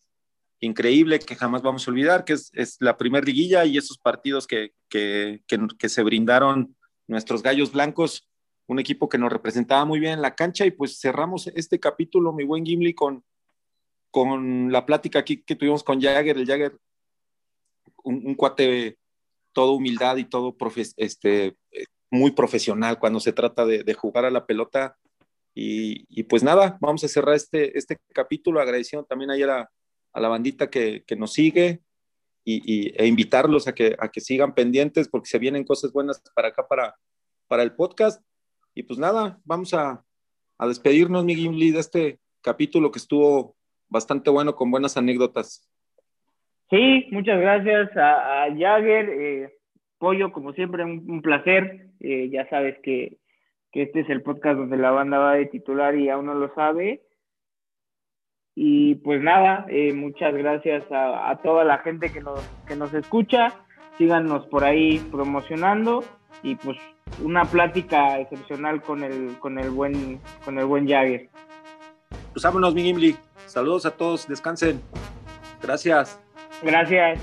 increíble que jamás vamos a olvidar, que es, es la primer liguilla y esos partidos que, que, que, se brindaron nuestros gallos blancos, un equipo que nos representaba muy bien en la cancha y pues cerramos este capítulo, mi buen Gimli, con, con la plática aquí que tuvimos con Jagger, el Jagger, un, cuate todo humildad y todo este, muy profesional cuando se trata de, jugar a la pelota. Y, pues nada, vamos a cerrar este, este capítulo agradeciendo también ayer a, a la bandita que, que nos sigue y, e invitarlos a que, a que sigan pendientes porque se vienen cosas buenas para acá, para, para el podcast. Y pues nada, vamos a, a despedirnos, mi Gimli, de este capítulo que estuvo bastante bueno, con buenas anécdotas. Sí, muchas gracias a, a Jagger. Eh, Pollo, como siempre, un, placer. Eh, ya sabes que, que, este es el podcast donde la banda va de titular y aún no lo sabe. Y pues nada, eh, muchas gracias a, toda la gente que nos, que nos escucha. Síganos por ahí promocionando y pues una plática excepcional con el, con el buen, con el buen Jagger. Pues vámonos, mi Gimli. Saludos a todos, descansen. Gracias. Gracias.